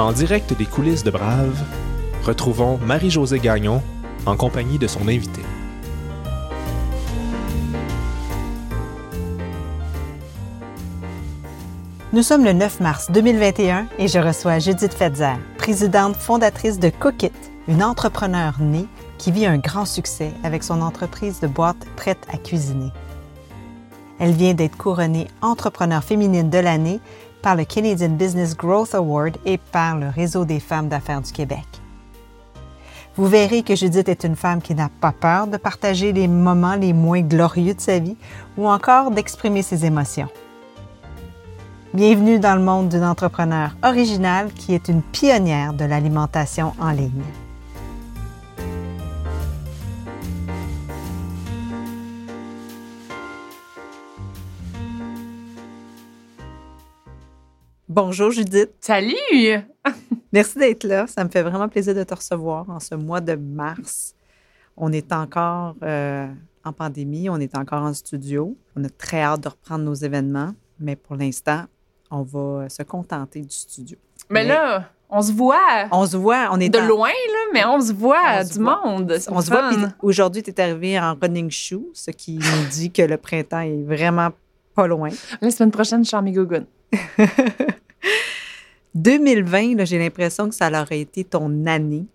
En direct des coulisses de Brave, retrouvons Marie-Josée Gagnon en compagnie de son invité. Nous sommes le 9 mars 2021 et je reçois Judith Fetzer, présidente fondatrice de Cookit, une entrepreneure née qui vit un grand succès avec son entreprise de boîtes prêtes à cuisiner. Elle vient d'être couronnée entrepreneur féminine de l'année par le Canadian Business Growth Award et par le Réseau des femmes d'affaires du Québec. Vous verrez que Judith est une femme qui n'a pas peur de partager les moments les moins glorieux de sa vie ou encore d'exprimer ses émotions. Bienvenue dans le monde d'une entrepreneur originale qui est une pionnière de l'alimentation en ligne. Bonjour Judith. Salut! Merci d'être là. Ça me fait vraiment plaisir de te recevoir en ce mois de mars. On est encore euh, en pandémie, on est encore en studio. On a très hâte de reprendre nos événements, mais pour l'instant, on va se contenter du studio. Mais, là, on se voit. On se voit. On est de loin, là, mais on se voit du monde. On se voit. Aujourd'hui, tu es arrivé en running shoe, ce qui nous dit que le printemps est vraiment pas loin. La semaine prochaine, je suis 2020, j'ai l'impression que ça aurait été ton année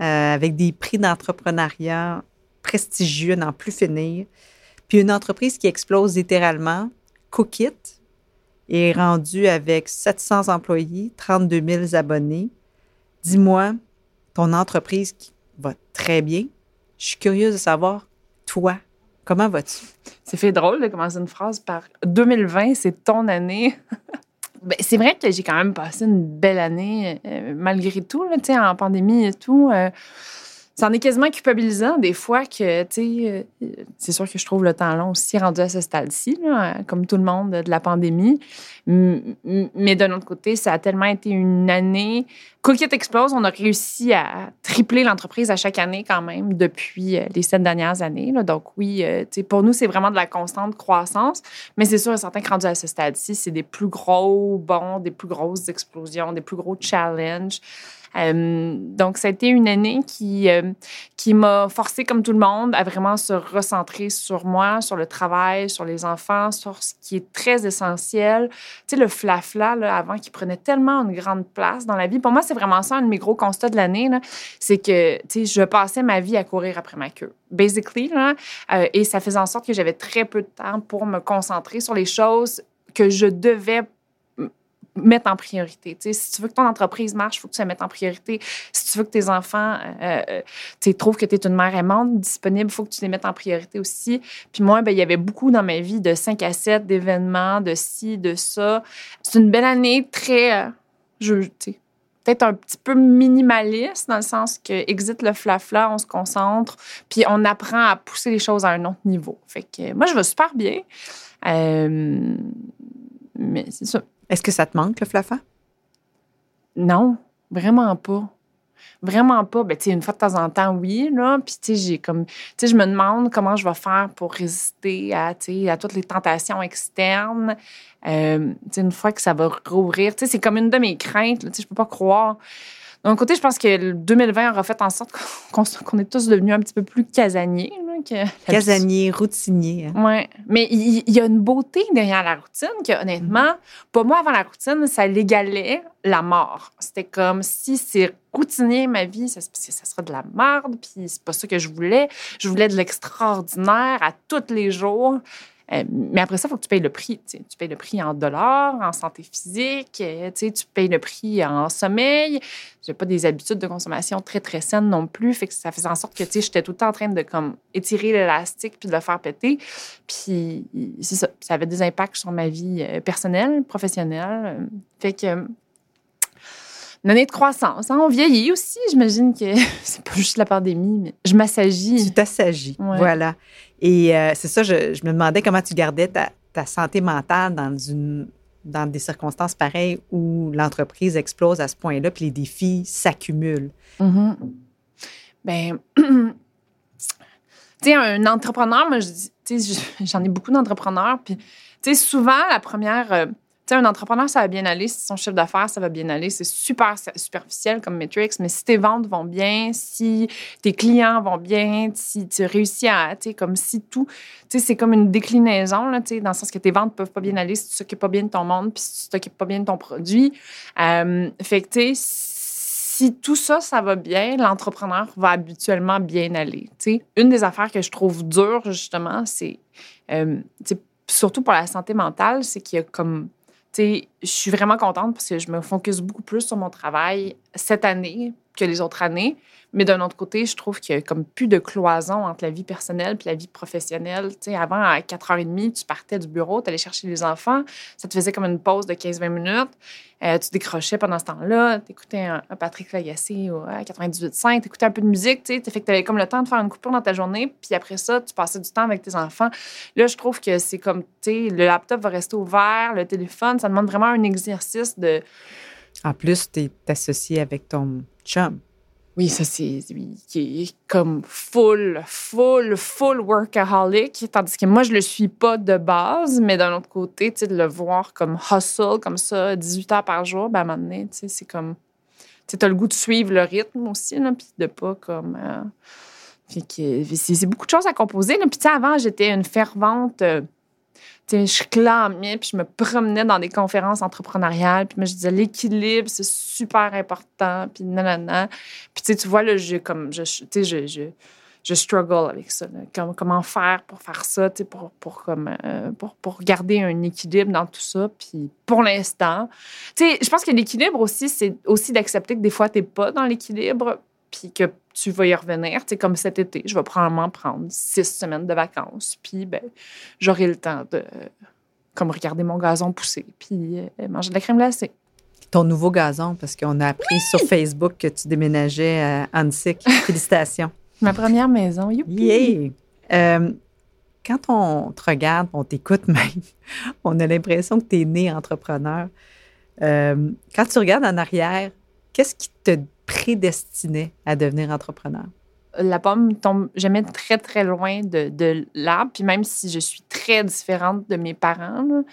euh, avec des prix d'entrepreneuriat prestigieux, n'en plus finir. Puis une entreprise qui explose littéralement, Cookit, est rendue avec 700 employés, 32 000 abonnés. Dis-moi, ton entreprise qui va très bien. Je suis curieuse de savoir, toi, comment vas-tu? C'est fait drôle de commencer une phrase par 2020, c'est ton année. Ben, c'est vrai que j'ai quand même passé une belle année, euh, malgré tout, là, en pandémie et tout. Euh, c'en est quasiment culpabilisant des fois que, tu sais, euh, c'est sûr que je trouve le temps long aussi rendu à ce stade-ci, comme tout le monde de la pandémie. Mais d'un autre côté, ça a tellement été une année. Cookit Explose, on a réussi à tripler l'entreprise à chaque année quand même depuis euh, les sept dernières années. Donc oui, euh, pour nous, c'est vraiment de la constante croissance. Mais c'est sûr et certain que rendu à ce stade-ci, c'est des plus gros bons, des plus grosses explosions, des plus gros challenges. Euh, donc, ça a été une année qui, euh, qui m'a forcé, comme tout le monde, à vraiment se recentrer sur moi, sur le travail, sur les enfants, sur ce qui est très essentiel. Tu sais, le flafla, là, avant, qui prenait tellement une grande place dans la vie. Pour moi, c'est vraiment ça, un de mes gros constats de l'année, c'est que, tu sais, je passais ma vie à courir après ma queue basically. Là, euh, et ça faisait en sorte que j'avais très peu de temps pour me concentrer sur les choses que je devais mettre en priorité. si tu veux que ton entreprise marche, il faut que tu la mettes en priorité. Si tu veux que tes enfants euh, euh trouvent que tu es une mère aimante, disponible, il faut que tu les mettes en priorité aussi. Puis moi, ben, il y avait beaucoup dans ma vie de 5 à 7 d'événements, de ci, de ça. C'est une belle année très, euh, je, peut-être un petit peu minimaliste dans le sens que exit le flafla, on se concentre, puis on apprend à pousser les choses à un autre niveau. Fait que moi, je vais super bien. Euh, mais c'est ça. Est-ce que ça te manque, le flafa? Non, vraiment pas. Vraiment pas. Ben, une fois de temps en temps, oui, là. Puis, comme... Je me demande comment je vais faire pour résister à, à toutes les tentations externes. Euh, une fois que ça va rouvrir, c'est comme une de mes craintes, Tu sais, je peux pas croire. D'un côté, je pense que le 2020 aura fait en sorte qu'on est tous devenus un petit peu plus casaniers. casaniers, routiniers. Hein. Oui. Mais il y, a une beauté derrière la routine que, honnêtement, pour moi, avant la routine, ça l'égalait la mort. C'était comme si c'est routinier ma vie, ça, ça serait de la merde, puis c'est pas ça que je voulais. Je voulais de l'extraordinaire à tous les jours. Euh, mais après ça, il faut que tu payes le prix. Tu payes le prix en dollars, en santé physique, euh, tu payes le prix en sommeil. Je n'ai pas des habitudes de consommation très, très saines non plus. Fait que ça faisait en sorte que j'étais tout le temps en train de comme, étirer l'élastique puis de le faire péter. Puis ça, ça avait des impacts sur ma vie euh, personnelle, professionnelle. Fait que une année de croissance. Hein. On vieillit aussi. J'imagine que c'est pas juste la pandémie, mais je m'assagis. Tu t'assagis. Voilà. Et euh, c'est ça, je, me demandais comment tu gardais ta, santé mentale dans, dans des circonstances pareilles où l'entreprise explose à ce point-là, puis les défis s'accumulent. Mm-hmm. Ben, tu sais, un entrepreneur, moi, j'en ai beaucoup d'entrepreneurs, puis, tu sais, souvent, la première. Sais, un entrepreneur, ça va bien aller. Si son chiffre d'affaires, ça va bien aller. C'est super superficiel comme metrics, mais si tes ventes vont bien, si tes clients vont bien, si tu réussis à, tu sais, comme si tout, tu sais, c'est comme une déclinaison, là, tu sais, dans le sens que tes ventes peuvent pas bien aller si tu t'occupes pas bien de ton monde, puis si tu t'occupes pas bien de ton produit. Euh, fait que, tu sais, si tout ça, ça va bien, l'entrepreneur va habituellement bien aller. sais. Une des affaires que je trouve dure, justement, c'est, euh, surtout pour la santé mentale, c'est qu'il y a comme, je suis vraiment contente parce que je me focus beaucoup plus sur mon travail cette année que les autres années. Mais d'un autre côté, je trouve qu'il y a comme plus de cloison entre la vie personnelle et la vie professionnelle. Avant, à 4h30, tu partais du bureau, tu allais chercher les enfants, ça te faisait comme une pause de 15-20 minutes. Euh, tu décrochais pendant ce temps-là, tu écoutais un, Patrick Lagacé à 98.5, tu écoutais un peu de musique, tu sais, que tu avais comme le temps de faire une coupure dans ta journée, puis après ça, tu passais du temps avec tes enfants. Là, je trouve que c'est comme, tu sais, le laptop va rester ouvert, le téléphone, ça demande vraiment un exercice de... En plus, tu es associé avec ton chum. Oui, ça, c'est qui est comme full, full, full workaholic. Tandis que moi, je le suis pas de base, mais d'un autre côté, tu sais, de le voir comme hustle, comme ça, 18 heures par jour, ben, à un moment tu sais, c'est comme. Tu as le goût de suivre le rythme aussi, là, puis de pas comme. Euh, c'est beaucoup de choses à composer. Puis, tu sais, avant, j'étais une fervente. Euh, je clamais, puis je me promenais dans des conférences entrepreneuriales, puis moi, je disais l'équilibre, c'est super important, puis nanana. Puis tu vois, là, j'ai comme, je, je, je, je struggle avec ça. comment faire pour faire ça, pour, pour, comme, euh, pour, pour garder un équilibre dans tout ça. Puis pour l'instant, je pense que l'équilibre aussi, c'est aussi d'accepter que des fois, tu n'es pas dans l'équilibre, puis que tu vas y revenir. C'est comme cet été, je vais probablement prendre six semaines de vacances, puis ben, j'aurai le temps de comme regarder mon gazon pousser, puis euh, manger de la crème glacée. Ton nouveau gazon, parce qu'on a appris sur Facebook que tu déménageais à Annecy. Félicitations. Ma première maison, youpi! Euh, quand on te regarde, on t'écoute même, on a l'impression que tu es né entrepreneur. Euh, quand tu regardes en arrière, qu'est-ce qui te prédestinait à devenir entrepreneur? La pomme tombe jamais très, très loin de, de l'arbre. Puis même si je suis très différente de mes parents,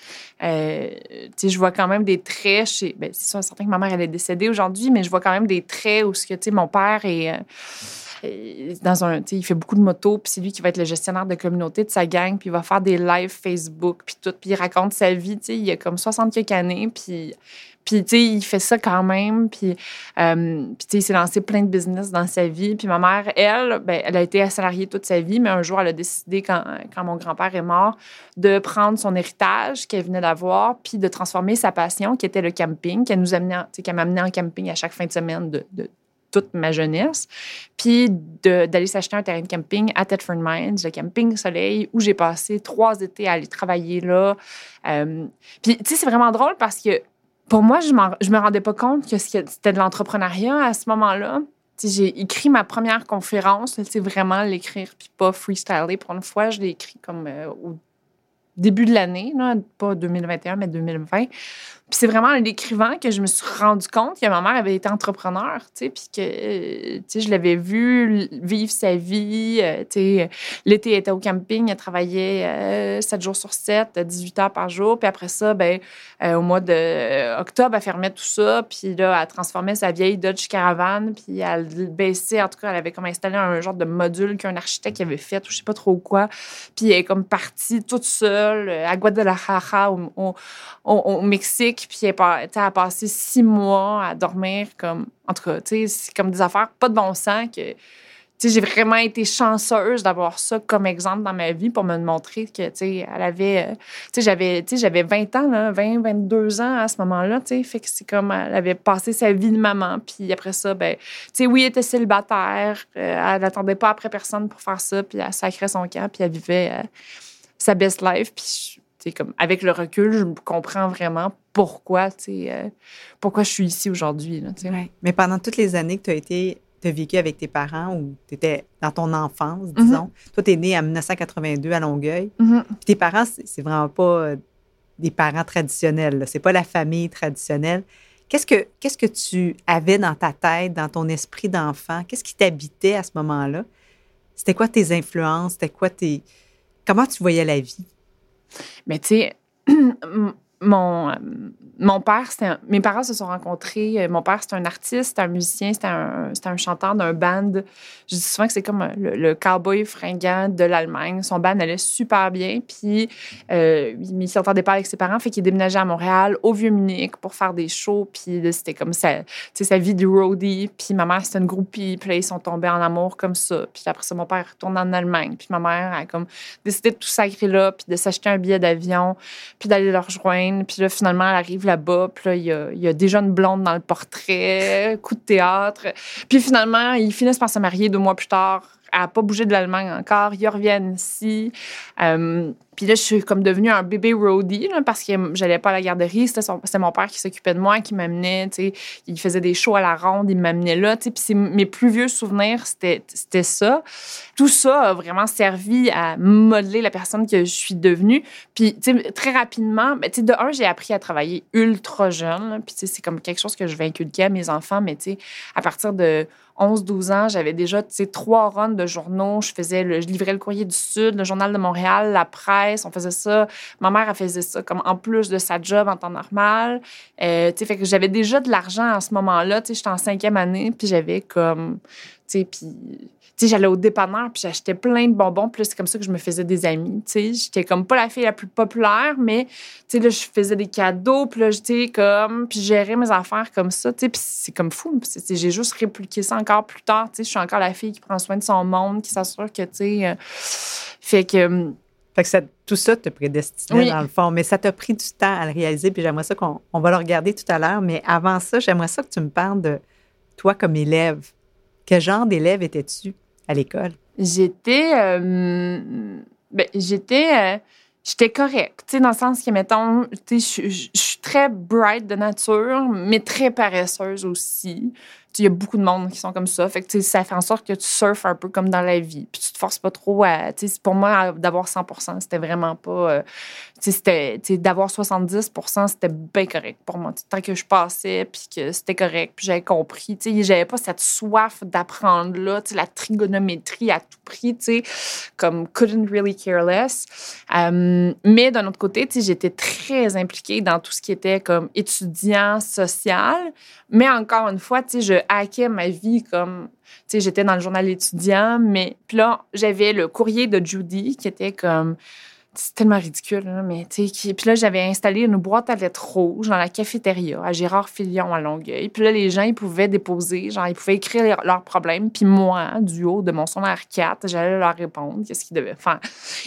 euh, je vois quand même des traits chez... Ben, c'est certain que ma mère, elle est décédée aujourd'hui, mais je vois quand même des traits où ce que, mon père est... Euh, dans un, il fait beaucoup de motos, puis c'est lui qui va être le gestionnaire de communauté de sa gang, puis il va faire des lives Facebook, puis tout, puis il raconte sa vie, tu sais, il a comme 60 quelques années, puis puis, tu sais, il fait ça quand même. Puis, euh, puis tu sais, il s'est lancé plein de business dans sa vie. Puis ma mère, elle, ben, elle a été salariée toute sa vie, mais un jour, elle a décidé, quand, quand mon grand-père est mort, de prendre son héritage qu'elle venait d'avoir, puis de transformer sa passion, qui était le camping, qu'elle nous amenait, qu'elle m'amenait en camping à chaque fin de semaine de toute ma jeunesse, puis d'aller s'acheter un terrain de camping à Thetford Mines, le camping Soleil, où j'ai passé trois étés à aller travailler là. Euh, puis, tu sais, c'est vraiment drôle parce que pour moi, je ne me rendais pas compte que c'était de l'entrepreneuriat à ce moment-là. J'ai écrit ma première conférence, c'est vraiment l'écrire, puis pas freestyler. Pour une fois, je l'ai écrit comme euh, au début de l'année, pas 2021, mais 2020. Puis c'est vraiment en l'écrivant que je me suis rendu compte que ma mère avait été entrepreneur, tu sais, puis que, euh, tu sais, je l'avais vu vivre sa vie, euh, tu sais, l'été, elle était au camping, elle travaillait 7 euh, jours sur 7, 18 heures par jour, puis après ça, ben au mois d'octobre, elle fermait tout ça, puis là, elle transformait sa vieille Dodge Caravan, puis elle baissait, en tout cas, elle avait comme installé un genre de module qu'un architecte avait fait, ou je sais pas trop quoi, puis elle est comme partie toute seule à Guadalajara, au, Mexique, puis elle, a passé six mois à dormir comme. En tout cas, c'est comme des affaires pas de bon sens que. J'ai vraiment été chanceuse d'avoir ça comme exemple dans ma vie pour me montrer que, elle avait, euh, j'avais, j'avais 20 ans, là, 20, 22 ans à ce moment-là, c'est comme, elle avait passé sa vie de maman, puis après ça, ben, oui, elle était célibataire, euh, elle n'attendait pas après personne pour faire ça, puis elle sacrait son camp, puis elle vivait euh, sa best life, puis comme, avec le recul, je comprends vraiment pourquoi, euh, pourquoi je suis ici aujourd'hui. Mais pendant toutes les années que tu as été as vécu avec tes parents ou tu étais dans ton enfance, mm-hmm. disons. Toi, tu es né en 1982 à Longueuil. Mm-hmm. tes parents, c'est vraiment pas euh, des parents traditionnels. C'est pas la famille traditionnelle. Qu'est-ce que, qu'est-ce que tu avais dans ta tête, dans ton esprit d'enfant? Qu'est-ce qui t'habitait à ce moment-là? C'était quoi tes influences? C'était quoi tes. Comment tu voyais la vie? Mais tu mon, euh, mon père, c'était mes parents se sont rencontrés. Euh, mon père, c'est un artiste, un musicien, c'est un, un, chanteur d'un band. Je dis souvent que c'est comme le, cowboy fringant de l'Allemagne. Son band allait super bien. Puis, euh, il s'entendait pas avec ses parents, fait qu'il déménageait à Montréal, au Vieux-Munich, pour faire des shows. Puis, c'était comme sa, sa vie de roadie. Puis, ma mère, c'était une groupie. Puis, ils sont tombés en amour comme ça. Puis, après ça, mon père retourne en Allemagne. Puis, ma mère a comme décidé de tout sacrer là, puis de s'acheter un billet d'avion, puis d'aller leur rejoindre. Puis là, finalement, elle arrive là-bas, puis là, il y a, il y a dans le portrait, coup de théâtre. Puis finalement, ils finissent par se marier deux mois plus tard. Elle n'a pas bougé de l'Allemagne encore. Ils reviennent ici. Euh, puis là, je suis comme devenue un bébé roadie parce que j'allais pas à la garderie. C'était mon père qui s'occupait de moi, qui m'amenait. Il faisait des shows à la ronde, il m'amenait là. Puis mes plus vieux souvenirs, c'était ça. Tout ça a vraiment servi à modeler la personne que je suis devenue. Puis très rapidement, ben, de un, j'ai appris à travailler ultra jeune. Puis c'est comme quelque chose que je vais inculquer à mes enfants. Mais à partir de 11-12 ans, j'avais déjà trois runs de journaux. Je faisais le, je livrais le Courrier du Sud, le Journal de Montréal, la presse. On faisait ça. Ma mère, elle faisait ça comme en plus de sa job en temps normal. Euh, fait que j'avais déjà de l'argent à ce moment-là. J'étais en cinquième année, puis j'avais comme. Puis j'allais au dépanneur, puis j'achetais plein de bonbons. Puis c'est comme ça que je me faisais des amis. J'étais comme pas la fille la plus populaire, mais là, je faisais des cadeaux, puis là, j'étais comme, puis gérais mes affaires comme ça, puis c'est comme fou. J'ai juste répliqué ça encore plus tard, je suis encore la fille qui prend soin de son monde, qui s'assure que, sais, euh, fait que... Fait que ça, tout ça te prédestinait dans le fond, mais ça t'a pris du temps à le réaliser, puis j'aimerais ça qu'on on va le regarder tout à l'heure, mais avant ça, j'aimerais ça que tu me parles de toi comme élève. Quel genre d'élève étais-tu? à l'école? J'étais. Euh, ben, j'étais. Euh, j'étais correcte, tu sais, dans le sens que, mettons, tu sais, je suis très bright de nature, mais très paresseuse aussi il y a beaucoup de monde qui sont comme ça. Fait que, ça fait en sorte que tu surfes un peu comme dans la vie. Puis tu te forces pas trop à. Pour moi, d'avoir 100% c'était vraiment pas. Euh, c'était d'avoir 70% c'était bien correct pour moi. Tant que je passais, puis que c'était correct, puis j'avais compris. J'avais pas cette soif d'apprendre là, la trigonométrie à tout prix, comme couldn't really care less. Euh, mais d'un autre côté, j'étais très impliquée dans tout ce qui était comme étudiant social. Mais encore une fois, je hackais ma vie comme, tu sais, j'étais dans le journal étudiant, mais puis là, j'avais le courrier de Judy qui était comme c'est tellement ridicule, mais tu sais. Puis là, j'avais installé une boîte à lettres rouge dans la cafétéria à Gérard Filion à Longueuil. Puis là, les gens, ils pouvaient déposer, genre, ils pouvaient écrire leurs problèmes. Puis moi, du haut de mon r 4, j'allais leur répondre qu'est-ce qu'ils devaient faire.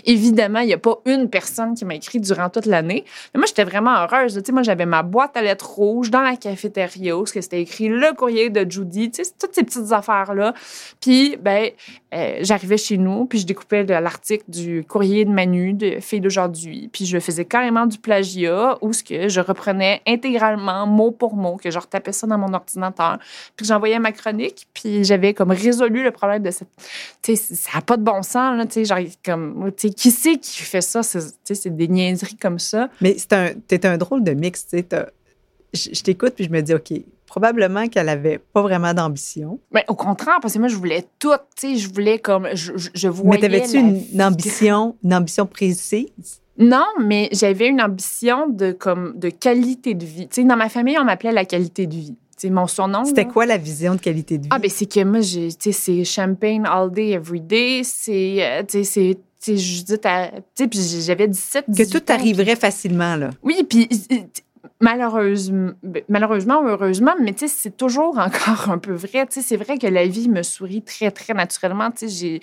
Évidemment, il n'y a pas une personne qui m'a écrit durant toute l'année. Mais moi, j'étais vraiment heureuse. Tu sais, moi, j'avais ma boîte à lettres rouge dans la cafétéria où c'était écrit le courrier de Judy, tu sais, toutes ces petites affaires-là. Puis, ben, euh, j'arrivais chez nous, puis je découpais l'article du courrier de Manu, fille d'aujourd'hui. Puis je faisais carrément du plagiat où ce que je reprenais intégralement, mot pour mot, que je retapais ça dans mon ordinateur, puis que j'envoyais ma chronique, puis j'avais comme résolu le problème de cette... Tu sais, ça n'a pas de bon sens, là, tu sais, genre, comme... Tu sais, qui c'est qui fait ça? Tu sais, c'est des niaiseries comme ça. Mais c'est un... T'es un drôle de mix, tu sais, je t'écoute, puis je me dis, OK, probablement qu'elle avait pas vraiment d'ambition. Mais au contraire, parce que moi, je voulais tout, tu sais, je voulais comme, je, je voyais... Mais t'avais-tu une, ambition, une ambition précise? Non, mais j'avais une ambition de, comme, de qualité de vie. Tu sais, dans ma famille, on m'appelait la qualité de vie. C'est mon surnom. C'était quoi la vision de qualité de vie? Ah, ben c'est que moi, tu sais, c'est champagne all day, every day. C'est, euh, tu sais, c'est tu sais, puis j'avais 17, 18 Que tout arriverait facilement, là. Oui, puis malheureusement, malheureusement ou heureusement, mais c'est toujours encore un peu vrai. C'est vrai que la vie me sourit très, très naturellement. J'ai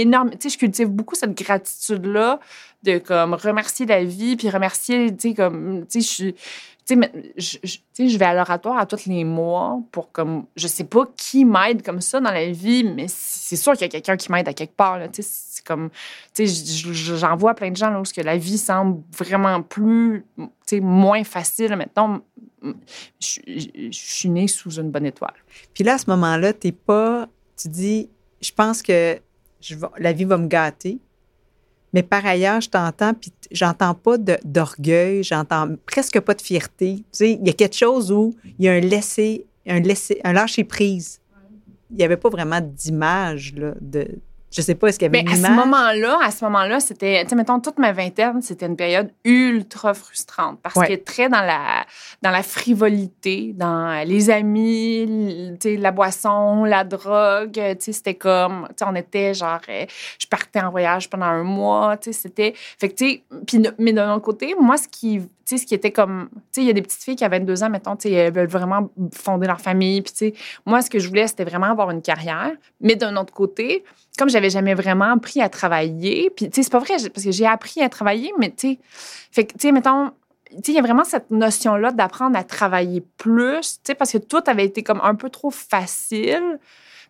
énorme, je cultive beaucoup cette gratitude-là de comme remercier la vie, puis remercier, tu sais, comme, tu je, je, je vais à l'oratoire à tous les mois pour comme je sais pas qui m'aide comme ça dans la vie mais c'est sûr qu'il y a quelqu'un qui m'aide à quelque part là c'est comme tu sais j'en vois plein de gens là où la vie semble vraiment plus tu sais moins facile maintenant je, suis née sous une bonne étoile. Puis là à ce moment-là t'es pas tu dis je pense que je la vie va me gâter mais par ailleurs, je t'entends, puis j'entends pas d'orgueil, j'entends presque pas de fierté. Tu sais, il y a quelque chose où il y a un laisser, un lâcher prise. Il n'y avait pas vraiment d'image de, Je sais pas, est-ce qu'il y avait Mais une Ben, à ce moment-là, à ce moment-là, c'était, tu sais, mettons, toute ma vingtaine, c'était une période ultra frustrante parce Ouais. que très dans la, dans la frivolité, dans les amis, tu sais, la boisson, la drogue, tu sais, c'était comme, tu sais, on était genre, euh, je partais en voyage pendant un mois, tu sais, c'était, fait que, tu sais, puis mais d'un autre côté, moi, ce qui, tu sais, ce qui était comme, tu sais, il y a des petites filles qui avaient 22 ans, mettons, tu sais, elles veulent vraiment fonder leur famille, puis tu sais, moi, ce que je voulais, c'était vraiment avoir une carrière, mais d'un autre côté, comme j'avais jamais vraiment appris à travailler, puis tu sais, c'est pas vrai, parce que j'ai appris à travailler, mais tu sais, fait que, tu sais, mettons, tu sais, il y a vraiment cette notion-là d'apprendre à travailler plus, tu sais, parce que tout avait été comme un peu trop facile.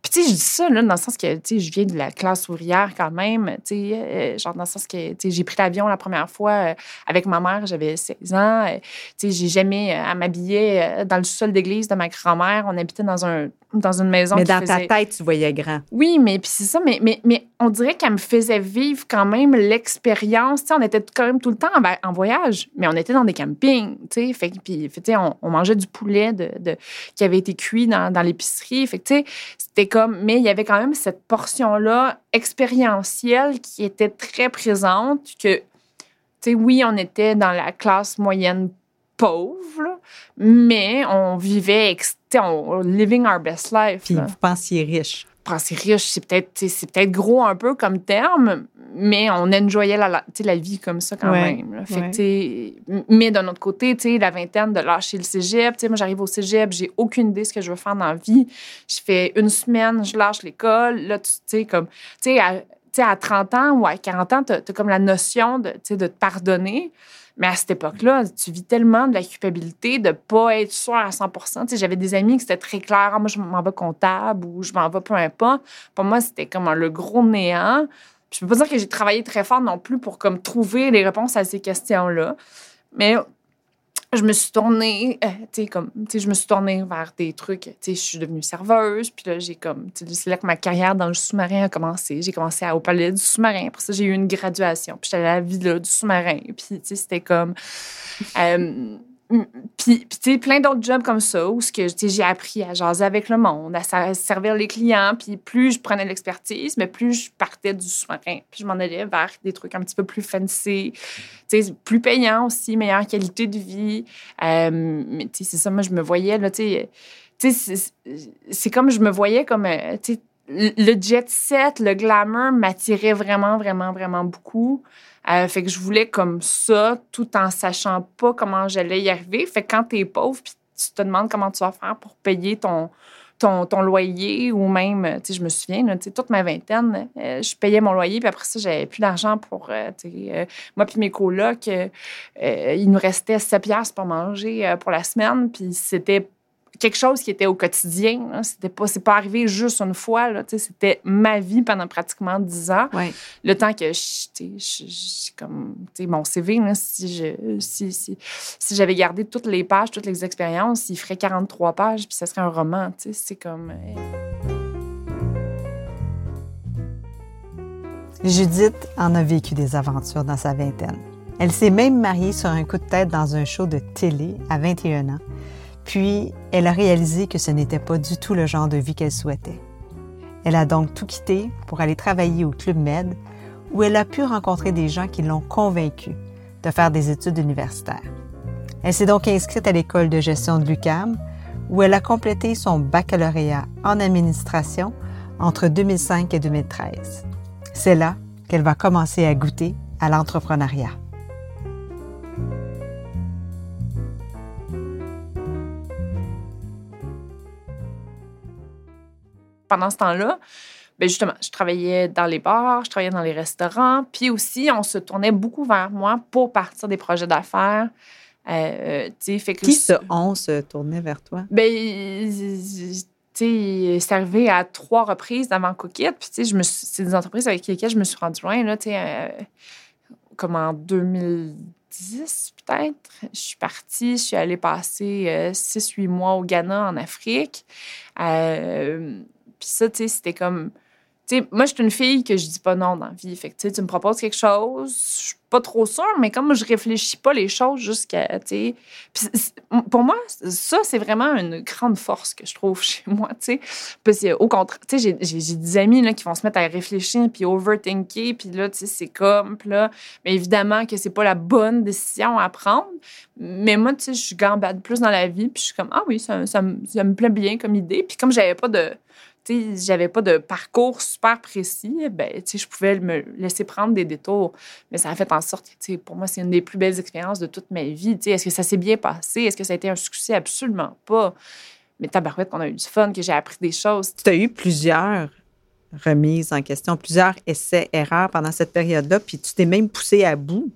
Puis, tu sais, je dis ça, là, dans le sens que, tu sais, je viens de la classe ouvrière quand même, tu sais, euh, genre dans le sens que, tu sais, j'ai pris l'avion la première fois euh, avec ma mère, j'avais 16 ans, euh, tu sais, j'ai jamais, à m'habiller euh, dans le sol d'église de ma grand-mère, on habitait dans, un, dans une maison Mais qui dans faisait... ta tête, tu voyais grand. Oui, mais puis c'est ça, mais, mais, mais on dirait qu'elle me faisait vivre quand même l'expérience. Tu sais, on était quand même tout le temps en, en voyage, mais on était dans des campings, tu sais. Fait puis, tu sais, on, on mangeait du poulet de, de- qui avait été cuit dans, dans l'épicerie. Fait que, tu sais, c'était comme... Mais il y avait quand même cette portion-là expérientielle qui était très présente, que, tu sais, oui, on était dans la classe moyenne pauvre, mais on vivait, on, living our best life. Puis vous pensiez riche. Penser riche, c'est peut-être c'est peut-être gros un peu comme terme, mais on enjoyait la, la, la vie comme ça quand Ouais, même. là. Fait ouais. que, mais d'un autre côté, la vingtaine de lâcher le cégep, moi j'arrive au cégep, j'ai aucune idée de ce que je veux faire dans la vie. Je fais une semaine, je lâche l'école, là tu sais comme tu sais à, à 30 ans ou à 40 ans, tu as, comme la notion de, de te pardonner. Mais à cette époque-là, tu vis tellement de la culpabilité de pas être sûr à 100 Tu sais, J'avais des amis qui c'était très clair, Ah, moi, je m'en vais comptable ou je m'en vais peu importe. Pour moi, c'était comme le gros néant. Puis je peux pas dire que j'ai travaillé très fort non plus pour comme trouver les réponses à ces questions-là. Mais je me suis tournée, euh, tu sais, comme, tu sais, je me suis tournée vers des trucs, tu sais, je suis devenue serveuse, puis là, j'ai comme, c'est là que ma carrière dans le sous-marin a commencé. J'ai commencé à, au palais du sous-marin. Après ça, j'ai eu une graduation, puis j'étais à la villa du sous-marin, puis, tu sais, c'était comme... euh, puis, tu sais, plein d'autres jobs comme ça où ce que, j'ai appris à jaser avec le monde, à servir les clients. Puis plus je prenais l'expertise, mais plus je partais du sous-marin. Puis je m'en allais vers des trucs un petit peu plus fancy, tu plus payants aussi, meilleure qualité de vie. Euh, mais c'est ça, moi, je me voyais, là, tu sais, c'est- comme je me voyais comme, euh, tu le jet set, le glamour m'attirait vraiment, vraiment, vraiment beaucoup. Euh, fait que je voulais comme ça, tout en sachant pas comment j'allais y arriver. Fait que quand t'es pauvre, puis tu te demandes comment tu vas faire pour payer ton, loyer ou même, tu sais, je me souviens, toute ma vingtaine, euh, je payais mon loyer, puis après ça, j'avais plus d'argent pour, euh, moi puis mes colocs, il nous restait 7 piastres pour manger pour la semaine, puis c'était quelque chose qui était au quotidien. C'était pas, c'est pas arrivé juste une fois. Là, c'était ma vie pendant pratiquement 10 ans. Ouais. Le temps que je, comme, mon CV, là, si, je, si, si, si j'avais gardé toutes les pages, toutes les expériences, il ferait 43 pages, puis ça serait un roman. C'est comme. euh, Judith en a vécu des aventures dans sa vingtaine. Elle s'est même mariée sur un coup de tête dans un show de télé à 21 ans. Puis, elle a réalisé que ce n'était pas du tout le genre de vie qu'elle souhaitait. Elle a donc tout quitté pour aller travailler au Club Med, où elle a pu rencontrer des gens qui l'ont convaincue de faire des études universitaires. Elle s'est donc inscrite à l'école de gestion de l'UCAM, où elle a complété son baccalauréat en administration entre 2005 et 2013. C'est là qu'elle va commencer à goûter à l'entrepreneuriat. Pendant ce temps-là, ben justement, je travaillais dans les bars, je travaillais dans les restaurants, puis aussi, on se tournait beaucoup vers moi pour partir des projets d'affaires. Euh, fait que Qui ce on se tournait vers toi? Ben, tu sais, c'est arrivé à trois reprises avant Cookit. Puis, je me c'est des entreprises avec lesquelles je me suis rendue loin, là, tu sais, euh, comme en 2010, peut-être. Je suis partie, je suis allée passer 6-8 mois au Ghana, en Afrique. Euh, puis ça, tu sais, c'était comme... Tu sais, moi, je suis une fille que je dis pas non dans la vie. Fait que, tu me proposes quelque chose, je suis pas trop sûre, mais comme je réfléchis pas les choses jusqu'à, tu sais. Pour moi, ça, c'est vraiment une grande force que je trouve chez moi, tu sais. Parce au contraire, tu sais, j'ai des amis là, qui vont se mettre à réfléchir puis overthinker, puis là, tu sais, c'est comme, là, mais évidemment que c'est pas la bonne décision à prendre. Mais moi, tu sais, je gambade plus dans la vie, puis je suis comme, ah oui, ça, ça, ça me plaît bien comme idée. Puis comme j'avais pas de j'avais pas de parcours super précis, ben, je pouvais me laisser prendre des détours. Mais ça a fait en sorte que, pour moi, c'est une des plus belles expériences de toute ma vie. Est-ce que ça s'est bien passé? Est-ce que ça a été un succès? Absolument pas. Mais tabarouette, qu'on a eu du fun, que j'ai appris des choses. Tu as eu plusieurs remises en question, plusieurs essais, erreurs pendant cette période-là, puis tu t'es même poussé à bout,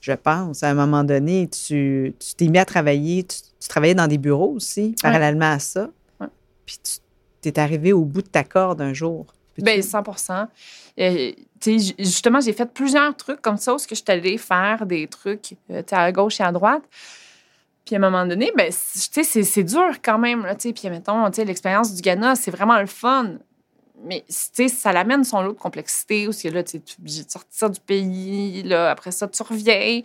je pense. À un moment donné, tu t'es mis à travailler, tu, travaillais dans des bureaux aussi, parallèlement à ça. Puis tu tu es arrivé au bout de ta corde un jour. Bien, 100 euh, Justement, j'ai fait plusieurs trucs comme ça où je suis allée faire des trucs euh, à gauche et à droite. Puis à un moment donné, ben, c'est dur quand même. Là, puis mettons, l'expérience du Ghana, c'est vraiment le fun. Mais ça l'amène son lot de complexité. Aussi, là, tu es obligé de sortir du pays. Là, après ça, tu reviens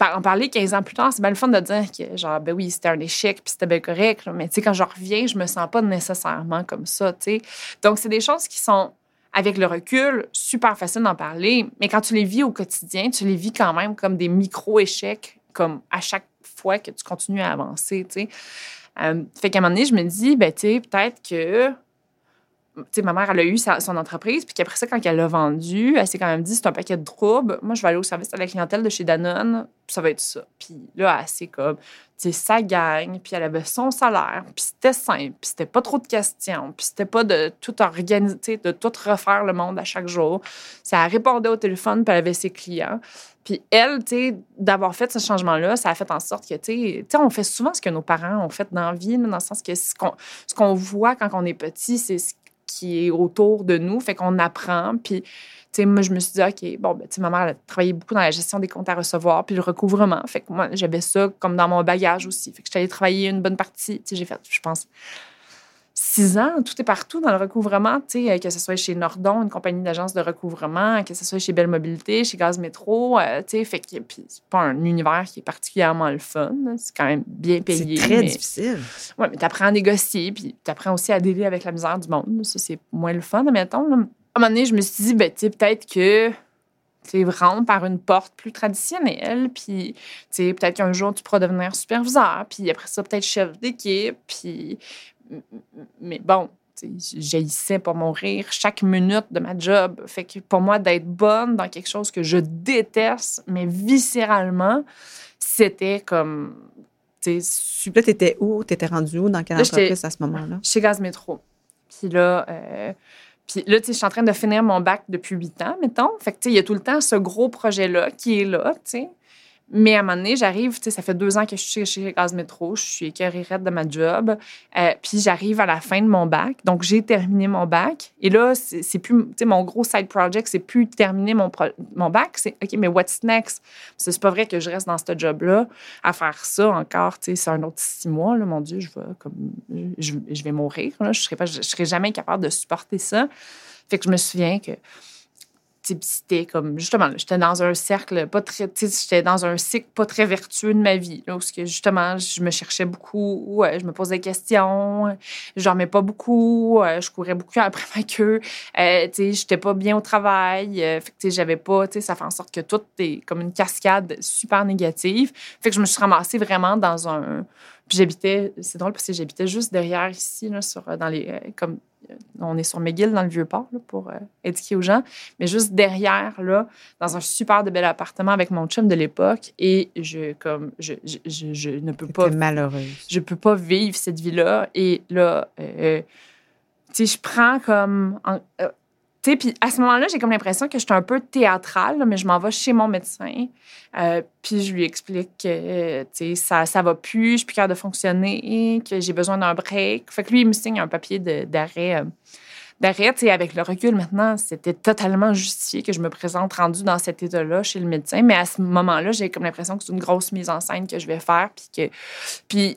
en, parler 15 ans plus tard, c'est bien le fun de dire que, genre, ben oui, c'était un échec, puis c'était bien correct, mais tu sais, quand je reviens, je me sens pas nécessairement comme ça, tu sais. Donc, c'est des choses qui sont, avec le recul, super faciles d'en parler, mais quand tu les vis au quotidien, tu les vis quand même comme des micro-échecs, comme à chaque fois que tu continues à avancer, tu sais. Euh, fait qu'à un moment donné, je me dis, ben, tu sais, peut-être que sais, ma mère, elle a eu son entreprise, puis qu'après ça, quand elle l'a vendu, elle s'est quand même dit c'est un paquet de troubles. Moi, je vais aller au service de la clientèle de chez Danone, puis ça va être ça. Puis là, elle s'est comme, tu sais, ça gagne, puis elle avait son salaire, puis c'était simple, puis c'était pas trop de questions, puis c'était pas de tout organiser, de tout refaire le monde à chaque jour. Ça répondait au téléphone, puis elle avait ses clients. Puis elle, tu sais, d'avoir fait ce changement-là, ça a fait en sorte que, tu sais, on fait souvent ce que nos parents ont fait dans la vie, dans le sens que ce qu'on voit quand on est petit, c'est ce qui est autour de nous. Fait qu'on apprend. Puis, tu sais, moi, je me suis dit, OK, bon, ben, tu sais, ma mère, elle a travaillé beaucoup dans la gestion des comptes à recevoir, puis le recouvrement. Fait que moi, j'avais ça comme dans mon bagage aussi. Fait que j'étais allée travailler une bonne partie. Tu sais, j'ai fait, je pense, six ans, tout est partout dans le recouvrement, tu sais, que ce soit chez Nordon, une compagnie d'agence de recouvrement, que ce soit chez Belle Mobilité, chez Gaz Métro, euh, tu sais, fait que c'est pas un univers qui est particulièrement le fun, c'est quand même bien payé. C'est très difficile. Oui, mais tu apprends à négocier, puis tu apprends aussi à dealer avec la misère du monde, ça c'est moins le fun, admettons. Là. À un moment donné, je me suis dit, ben, tu peut-être que tu rentres par une porte plus traditionnelle, puis peut-être qu'un jour, tu pourras devenir superviseur, puis après ça, peut-être chef d'équipe, puis mais bon, j'haïssais pour mourir chaque minute de ma job. Fait que pour moi, d'être bonne dans quelque chose que je déteste, mais viscéralement, c'était comme. Là, t'étais où? T'étais rendu où? Dans quelle entreprise à ce moment-là? Chez Gaz Métro. Puis là, euh, puis là, tu sais, je suis en train de finir mon bac depuis huit ans, mettons. Fait que, tu sais, il y a tout le temps ce gros projet-là qui est là, tu sais. Mais à un moment donné, j'arrive, tu sais, ça fait deux ans que je suis chez Gaz Métro, je suis écœurée de ma job. Euh, puis j'arrive à la fin de mon bac. Donc, j'ai terminé mon bac. Et là, c'est plus, tu sais, mon gros side project, c'est plus terminer mon, bac. C'est, OK, mais what's next? C'est pas vrai que je reste dans ce job-là à faire ça encore, tu sais, c'est un autre six mois, là, mon Dieu, je vais, comme, je, vais mourir. Je serais pas, je serais jamais capable de supporter ça. Fait que je me souviens que c'était comme justement j'étais dans un cercle pas très j'étais dans un cycle pas très vertueux de ma vie là, où que justement je me cherchais beaucoup ouais, je me posais des questions je dormais pas beaucoup je courais beaucoup après ma queue euh, tu j'étais pas bien au travail euh, fait que j'avais pas tu ça fait en sorte que tout est comme une cascade super négative. Fait que je me suis ramassée vraiment dans un puis j'habitais c'est drôle parce que j'habitais juste derrière ici là sur dans les euh, comme on est sur McGill dans le Vieux-Port pour euh, éduquer aux gens, mais juste derrière, là, dans un super de bel appartement avec mon chum de l'époque. Et je, comme, je, je, ne peux pas. malheureuse. Je peux pas vivre cette vie-là. Et là, euh, tu sais, je prends comme. Euh, puis à ce moment-là, j'ai comme l'impression que je suis un peu théâtrale, mais je m'en vais chez mon médecin. Euh, puis je lui explique que ça, ça va plus, je suis plus capable de fonctionner, que j'ai besoin d'un break. Fait que lui, il me signe un papier d'arrêt. Euh, d'arrêt, avec le recul maintenant, c'était totalement justifié que je me présente rendue dans cet état-là chez le médecin. Mais à ce moment-là, j'ai comme l'impression que c'est une grosse mise en scène que je vais faire. Puis que.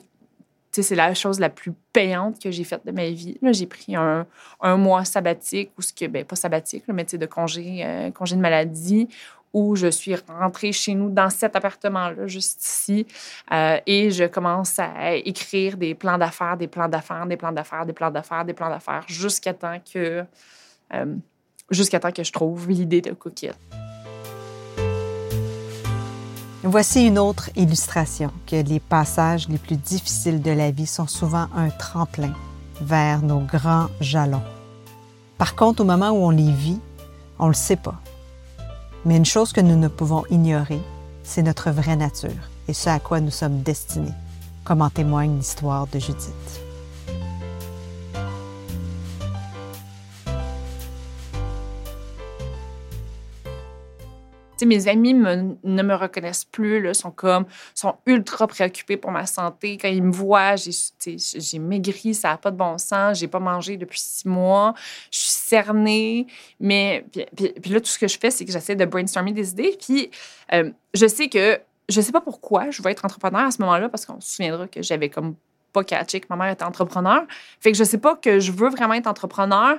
C'est la chose la plus payante que j'ai faite de ma vie. J'ai pris un, un, mois sabbatique, ou ce que, ben, pas sabbatique, mais de congé, euh, congé de maladie, où je suis rentrée chez nous dans cet appartement-là, juste ici, euh, et je commence à écrire des plans d'affaires, des plans d'affaires, des plans d'affaires, des plans d'affaires, des plans d'affaires, jusqu'à temps que euh, jusqu'à temps que je trouve l'idée de Cookit. Voici une autre illustration que les passages les plus difficiles de la vie sont souvent un tremplin vers nos grands jalons. Par contre, au moment où on les vit, on ne le sait pas. Mais une chose que nous ne pouvons ignorer, c'est notre vraie nature et ce à quoi nous sommes destinés, comme en témoigne l'histoire de Judith. Mes amis ne me reconnaissent plus, là, sont comme, sont ultra préoccupés pour ma santé. Quand ils me voient, j'ai maigri, ça n'a pas de bon sens, j'ai pas mangé depuis six mois, je suis cernée. Mais puis, là, tout ce que je fais, c'est que j'essaie de brainstormer des idées. Puis euh, je sais que je sais pas pourquoi je vais être entrepreneur à ce moment-là, parce qu'on se souviendra que j'avais comme pas que ma mère était entrepreneur. Fait que je sais pas que je veux vraiment être entrepreneur,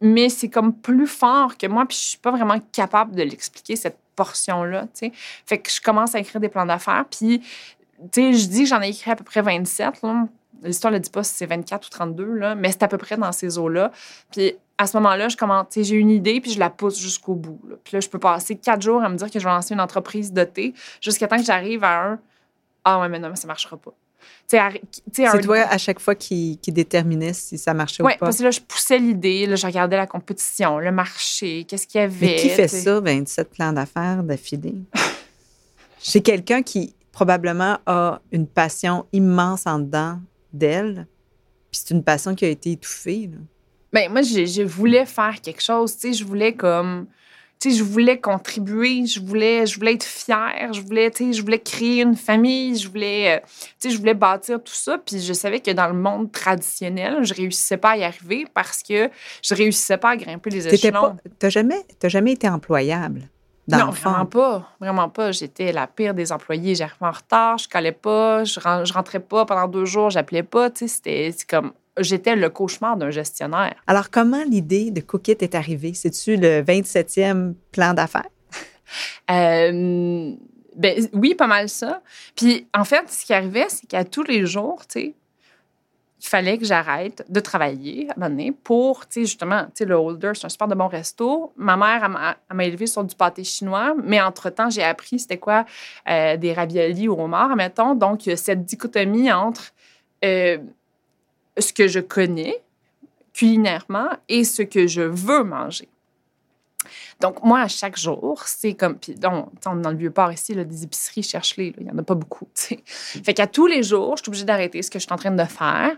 mais c'est comme plus fort que moi, puis je suis pas vraiment capable de l'expliquer, cette portion-là, tu sais. Fait que je commence à écrire des plans d'affaires, puis, tu sais, je dis que j'en ai écrit à peu près 27, L'histoire ne dit pas si c'est 24 ou 32, là, mais c'est à peu près dans ces eaux-là. Puis à ce moment-là, je commence, j'ai une idée, puis je la pousse jusqu'au bout. Puis là, je peux passer quatre jours à me dire que je vais lancer une entreprise de thé jusqu'à temps que j'arrive à un Ah ouais, mais non, mais ça ne marchera pas. C'est toi à chaque fois qui, qui déterminait si ça marchait ou pas? Oui, parce que là, je poussais l'idée, là, je regardais la compétition, le marché, qu'est-ce qu'il y avait. Mais qui fait ça, 27 plans d'affaires d'affilée? J'ai quelqu'un qui probablement a une passion immense en dedans d'elle, puis c'est une passion qui a été étouffée. Là. Ben, moi, je, je, voulais faire quelque chose, tu sais, je voulais comme tu sais, je voulais contribuer, je voulais, je voulais être fière, je voulais, tu sais, je voulais créer une famille, je voulais, euh, tu sais, je voulais bâtir tout ça. Puis je savais que dans le monde traditionnel, je réussissais pas à y arriver parce que je réussissais pas à grimper les échelons. T'as jamais, jamais été employable? Dans non, vraiment pas. Vraiment pas. J'étais la pire des employés. J'arrivais en retard, je collais pas, je, je rentrais pas pendant deux jours, j'appelais pas. Tu sais, c'était comme j'étais le cauchemar d'un gestionnaire. Alors, comment l'idée de Cookit est arrivée? C'est-tu le 27e plan d'affaires? euh, ben, oui, pas mal ça. Puis, en fait, ce qui arrivait, c'est qu'à tous les jours, tu sais, il fallait que j'arrête de travailler à un moment donné pour, tu sais, justement, tu sais, le Holder, c'est un super de bon resto. Ma mère, elle m'a élevé sur du pâté chinois, mais entre-temps, j'ai appris c'était quoi euh, des raviolis au homard, mettons. Donc, cette dichotomie entre euh, ce que je connais culinairement et ce que je veux manger. Donc, moi, à chaque jour, c'est comme. Puis, dans, dans le Vieux-Port ici, là, des épiceries, cherche-les. Il n'y en a pas beaucoup. T'sais. Fait qu'à tous les jours, je suis obligée d'arrêter ce que je suis en train de faire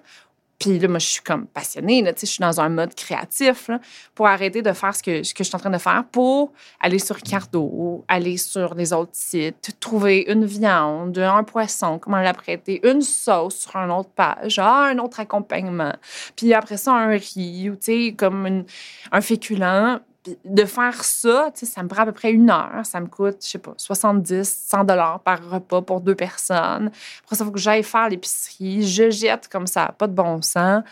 puis là, moi, je suis comme passionnée, là, je suis dans un mode créatif pour arrêter de faire ce que, je suis en train de faire pour aller sur Ricardo, aller sur les autres sites, trouver une viande, un poisson, comment l'apprêter, une sauce sur une autre page, ah, un autre accompagnement. Puis après ça, un riz ou, comme un féculent de faire ça, ça me prend à peu près une heure. Ça me coûte, je sais pas, 70, 100 dollars par repas pour deux personnes. Après ça, il faut que j'aille faire l'épicerie. Je jette comme ça, pas de bon sens,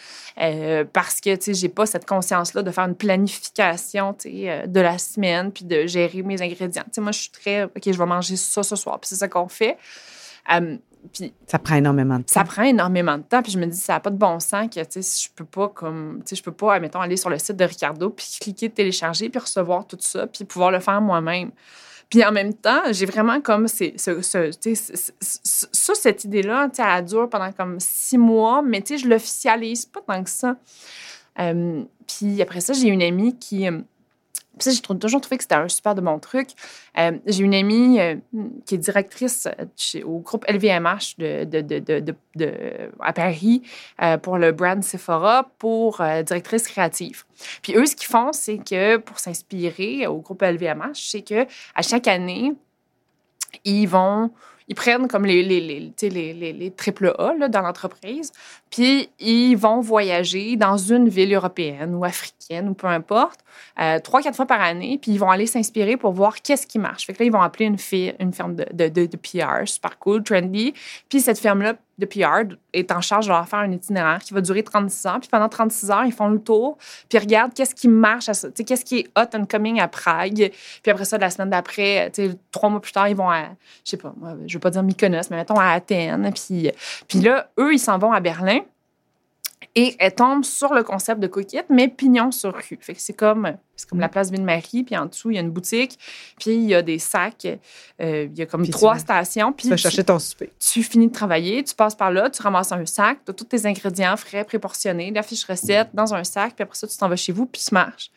euh, parce que, tu sais, j'ai pas cette conscience-là de faire une planification, tu sais, euh, de la semaine, puis de gérer mes ingrédients. Tu sais, moi, je suis très, OK, je vais manger ça ce soir, puis c'est ça qu'on fait. Ça prend énormément de temps. Ça prend énormément de temps. Puis je me dis, ça n'a pas de bon sens que, tu sais, je peux pas, comme, tu sais, je peux pas, admettons, aller sur le site de Ricardo, puis cliquer, télécharger, puis recevoir tout ça, puis pouvoir le faire moi-même. Puis en même temps, j'ai vraiment comme ce, ce, ça, cette idée-là, elle dure pendant comme six mois, mais je l'officialise pas tant que ça. Euh, puis après ça, j'ai une amie qui euh, ça, j'ai toujours trouvé que c'était un super de bon truc. Euh, j'ai une amie euh, qui est directrice au groupe LVMH de, de, à Paris euh, pour le brand Sephora pour directrice créative. Puis eux, ce qu'ils font, c'est que pour s'inspirer au groupe LVMH, c'est que à chaque année, ils vont ils prennent comme les, les, les, les, les triple A là, dans l'entreprise, puis ils vont voyager dans une ville européenne ou africaine ou peu importe, euh, trois, quatre fois par année, puis ils vont aller s'inspirer pour voir qu'est-ce qui marche. Fait que là, ils vont appeler une, firme de, de, de, PR super cool, trendy, puis cette firme-là de PR est en charge de leur faire un itinéraire qui va durer 36 heures. Puis pendant 36 heures, ils font le tour, puis regardent qu'est-ce qui marche, qu'est-ce qui est hot and coming à Prague. Puis après ça, la semaine d'après, trois mois plus tard, ils vont à, je sais pas, je veux pas dire Mykonos, mais mettons à Athènes. Puis, puis là, eux, ils s'en vont à Berlin. Et elle tombe sur le concept de coquette, mais pignon sur rue. Fait que c'est comme, c'est comme la place Ville-Marie, puis en dessous, il y a une boutique, puis il y a des sacs, euh, il y a comme trois stations. Puis tu vas chercher ton souper. Tu finis de travailler, tu passes par là, tu ramasses un sac, tu as tous tes ingrédients frais, préportionnés, la fiche recette dans un sac, puis après ça, tu t'en vas chez vous, puis tu marches.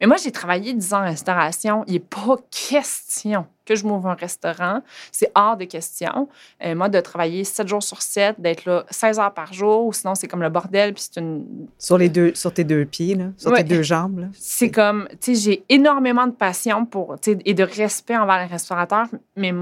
Mais moi, j'ai travaillé 10 ans en restauration. Il n'est pas question que je m'ouvre un restaurant. C'est hors de question. Euh, moi, de travailler 7 jours sur 7, d'être là 16 heures par jour, ou sinon, c'est comme le bordel. Puis c'est une. Sur, les deux, sur tes deux pieds, là, sur tes deux jambes. C'est comme, tu sais, j'ai énormément de passion pour, et de respect envers les restaurateurs, mais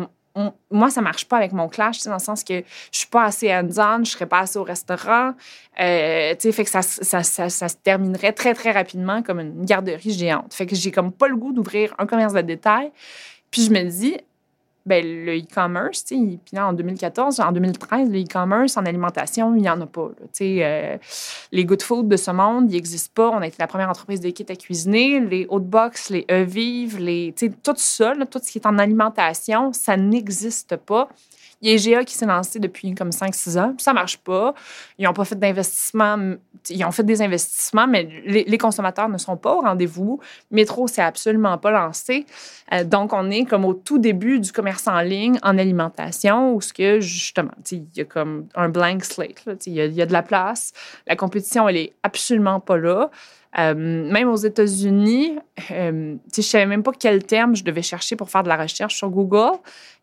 moi, ça marche pas avec mon clash, dans le sens que je suis pas assez hands-on, je serais pas assez au restaurant. Euh, fait que ça, ça, ça, se terminerait très, très rapidement comme une garderie géante. Fait que j'ai comme pas le goût d'ouvrir un commerce de détail. Puis je me dis, ben, le e-commerce, puis en 2014, en 2013, le e-commerce en alimentation, il n'y en a pas. Euh, les Good Food de ce monde, ils n'existent pas. On a été la première entreprise de kits à cuisiner. Les Haute Box, les E-Vive, les, tout ça, tout ce qui est en alimentation, ça n'existe pas. Il y a IGA qui s'est lancé depuis comme 5-6 ans. Ça marche pas. Ils n'ont pas fait d'investissement. Ils ont fait des investissements, mais les, consommateurs ne sont pas au rendez-vous. Métro s'est absolument pas lancé. Euh, donc, on est comme au tout début du commerce en ligne en alimentation où ce que, justement, il y a comme un blank slate. Il y, y, a de la place. La compétition, elle est absolument pas là. Euh, même aux États-Unis, euh, je ne savais même pas quel terme je devais chercher pour faire de la recherche sur Google.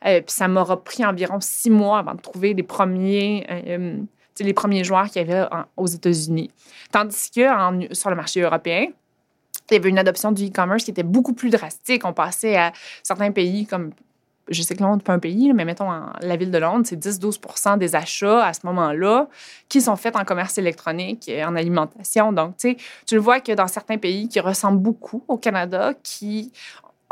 Euh, puis ça m'aura pris environ six mois avant de trouver les premiers, les premiers joueurs qu'il y avait aux États-Unis. Tandis que sur le marché européen, il y avait une adoption du e-commerce qui était beaucoup plus drastique. On passait à certains pays comme je sais que Londres pas un pays, mais mettons la ville de Londres, c'est 10-12 des achats à ce moment-là qui sont faits en commerce électronique et en alimentation. Donc, tu le vois que dans certains pays qui ressemblent beaucoup au Canada, qui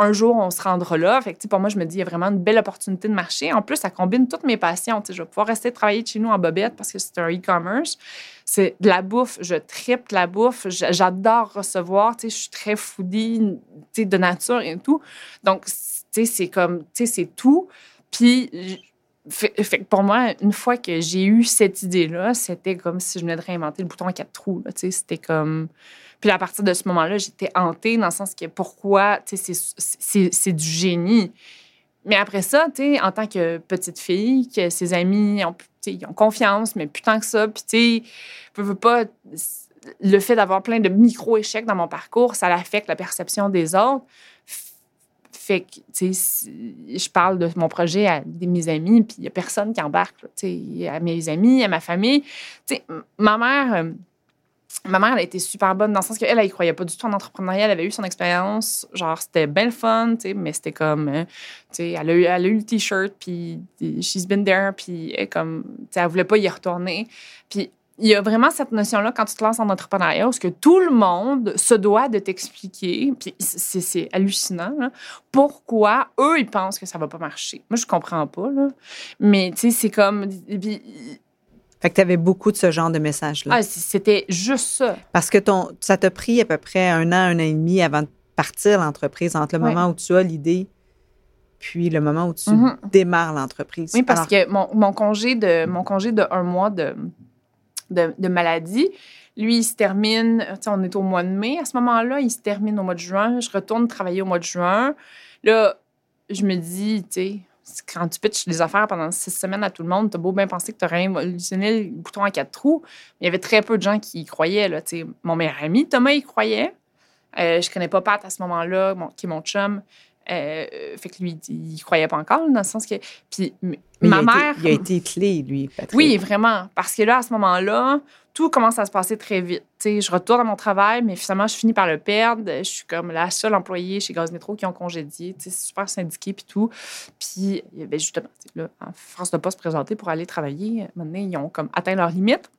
un jour, on se rendra là. Fait pour moi, je me dis, il y a vraiment une belle opportunité de marché. En plus, ça combine toutes mes passions. Je vais pouvoir rester travailler chez nous en bobette parce que c'est un e-commerce. C'est de la bouffe. Je tripe la bouffe. J'adore recevoir. Je suis très foodie de nature et tout. Donc, c'est comme, tu sais, c'est tout. Puis, fait, pour moi, une fois que j'ai eu cette idée-là, c'était comme si je venais de réinventer le bouton à quatre trous. Tu sais, c'était comme. Puis à partir de ce moment-là, j'étais hantée dans le sens que pourquoi, tu sais, c'est du génie. Mais après ça, tu sais, en tant que petite fille, que ses amis ont, ils ont confiance, mais putain que ça, puis tu veux pas. Le fait d'avoir plein de micro-échecs dans mon parcours, ça affecte la perception des autres. Je parle de mon projet à mes amis, puis il n'y a personne qui embarque, tu sais, à mes amis, à ma famille. Ma mère, euh, ma mère, elle a été super bonne dans le sens qu'elle, elle croyait pas du tout en entrepreneuriat. Elle avait eu son expérience, genre, c'était belle fun, mais c'était comme, euh, elle a eu, le T-shirt, puis she's been there, puis comme, elle voulait pas y retourner. Il y a vraiment cette notion-là quand tu te lances en entrepreneuriat, où que tout le monde se doit de t'expliquer, puis c'est hallucinant, pourquoi eux, ils pensent que ça va pas marcher. Moi, je comprends pas, là. mais tu sais, c'est comme... fait que tu avais beaucoup de ce genre de messages-là. Ah, c'était juste ça. Parce que ton, ça t'a pris à peu près un an, un an et demi avant de partir l'entreprise, entre le moment où tu as l'idée puis le moment où tu mm-hmm. démarres l'entreprise. Oui, parce que mon, mon, congé de, mon congé de un mois de de, maladie. Lui, il se termine, on est au mois de mai à ce moment-là, il se termine au mois de juin. Je retourne travailler au mois de juin. Là, je me dis, tu sais, quand tu pitches les affaires pendant six semaines à tout le monde, t'as beau bien penser que aurais révolutionné le bouton à quatre trous. il y avait très peu de gens qui y croyaient. Là, mon meilleur ami, Thomas, il croyait. Euh, je connais pas Pat à ce moment-là, qui est mon chum. Euh, fait que lui, il croyait pas encore, dans le sens que. Puis ma mère. il a été clé, lui, Patrick. Oui, vraiment. Parce que là, à ce moment-là, tout commence à se passer très vite. sais, je retourne à mon travail, mais finalement, je finis par le perdre. Je suis comme la seule employée chez Gaz Métro qui ont congédié. C'est super syndiqué, puis tout. Puis, ben justement, là, en France de pas se présenter pour aller travailler. Maintenant, ils ont comme atteint leur limite.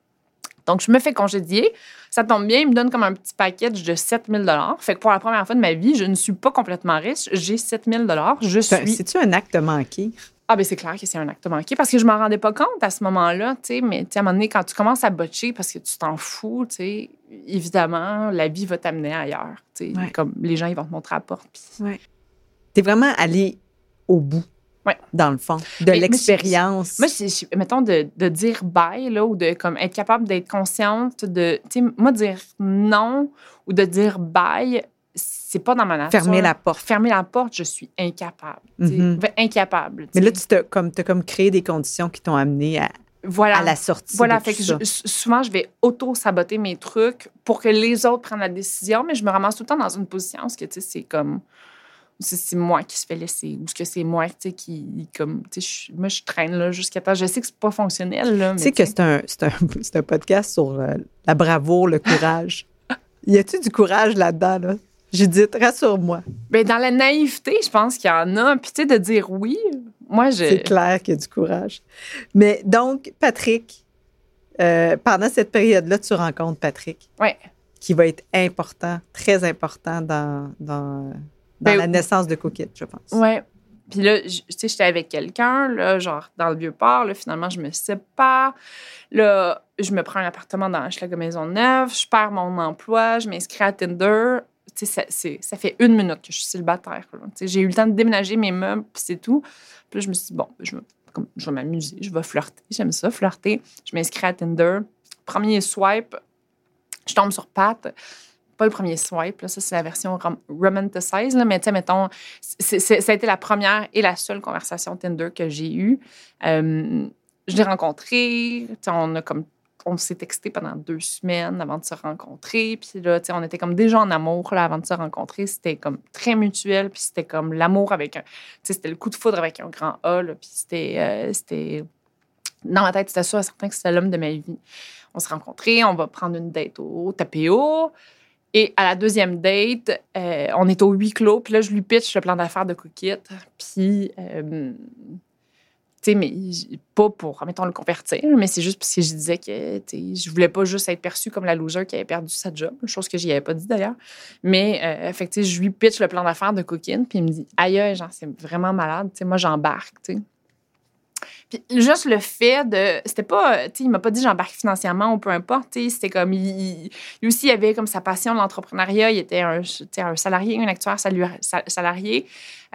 Donc, je me fais congédier. Ça tombe bien, il me donne comme un petit package de 7000 Fait que pour la première fois de ma vie, je ne suis pas complètement riche. J'ai 7000 Je suis. C'est-tu un acte manqué? Ah, ben c'est clair que c'est un acte manqué parce que je m'en rendais pas compte à ce moment-là, tu sais. Mais, tu à un moment donné, quand tu commences à botcher parce que tu t'en fous, tu sais, évidemment, la vie va t'amener ailleurs, tu sais. Ouais. Comme les gens, ils vont te montrer la porte. Puis, T'es vraiment allé au bout, Ouais. dans le fond, de l'expérience. Moi, c'est, c'est- mettons, de, de dire bye, là, ou de comme, être capable d'être consciente de. Tu sais, moi, dire non ou de dire bye, c'est pas dans ma nature. Fermer la porte. Fermer la porte, je suis incapable. Mhm. Ben, Incapable. Mais là, tu t'as comme, t'as comme créé des conditions qui t'ont amené à, voilà. à la sortie Voilà, de fait tout que ça. je- s- souvent, je vais auto-saboter mes trucs pour que les autres prennent la décision, mais je me ramasse tout le temps dans une position où que, tu sais, c'est comme. C'est moi qui se fait laisser ou ce que c'est moi tu sais, qui. Comme, tu sais, je- moi, je traîne là jusqu'à temps. Je sais que c'est pas fonctionnel. Là, Tu sais que c'est un, c'est un, un podcast sur euh, la bravoure, le courage. y a-tu du courage là-dedans, là? Judith, rassure-moi. Ben, dans la naïveté, je pense qu'il y en a. Puis, tu sais, de dire oui, moi, je. C'est clair qu'il y a du courage. Mais donc, Patrick, euh, pendant cette période-là, tu rencontres Patrick, Ouais. qui va être important, très important dans, dans, dans Ben, la naissance de Cookit, je pense. Ouais. Puis là, je- tu sais, j'étais avec quelqu'un, là, genre dans le Vieux-Port. Là, finalement, je me sépare. Là, je me prends un appartement dans Hochelaga Maisonneuve. Je perds mon emploi. Je m'inscris à Tinder. Tu sais, ça, fait une minute que je suis célibataire. Tu sais, J'ai eu le temps de déménager mes meubles, puis c'est tout. Puis là, je me suis dit, bon, je vais, comme, je vais m'amuser. Je vais flirter. J'aime ça, flirter. Je m'inscris à Tinder. Premier swipe, je tombe sur Pat. Le premier swipe, là, ça c'est la version rom romanticized, là, mais tu sais, mettons, c'est- ça a été la première et la seule conversation Tinder que j'ai eue. Euh, je l'ai rencontré, on a comme on s'est texté pendant deux semaines avant de se rencontrer. Puis là, on était comme déjà en amour là, avant de se rencontrer. C'était comme très mutuel. Puis c'était comme l'amour avec un. C'était le coup de foudre avec un grand A. puis c'était. euh, c'était dans ma tête, c'était sûr, certain que c'était l'homme de ma vie. On s'est rencontrés, on va prendre une date au Tapéo. Et à la deuxième date, euh, on est au huis clos. Puis là, je lui pitch le plan d'affaires de Cookit. Puis, euh, tu sais, mais pas pour, mettons, le convertir, mais c'est juste parce que je disais que, je voulais pas juste être perçue comme la loser qui avait perdu sa job, chose que j'y avais pas dit d'ailleurs. Mais, euh, fait que, je lui pitch le plan d'affaires de Cookin, puis il me dit, aïe, genre, c'est vraiment malade, tu sais, moi, j'embarque, tu sais. Puis juste le fait de. C'était pas. Tu sais, il m'a pas dit j'embarque financièrement ou peu importe. C'était comme. Il, lui aussi, avait comme sa passion de l'entrepreneuriat. Il était un, un salarié, un actuaire salarié.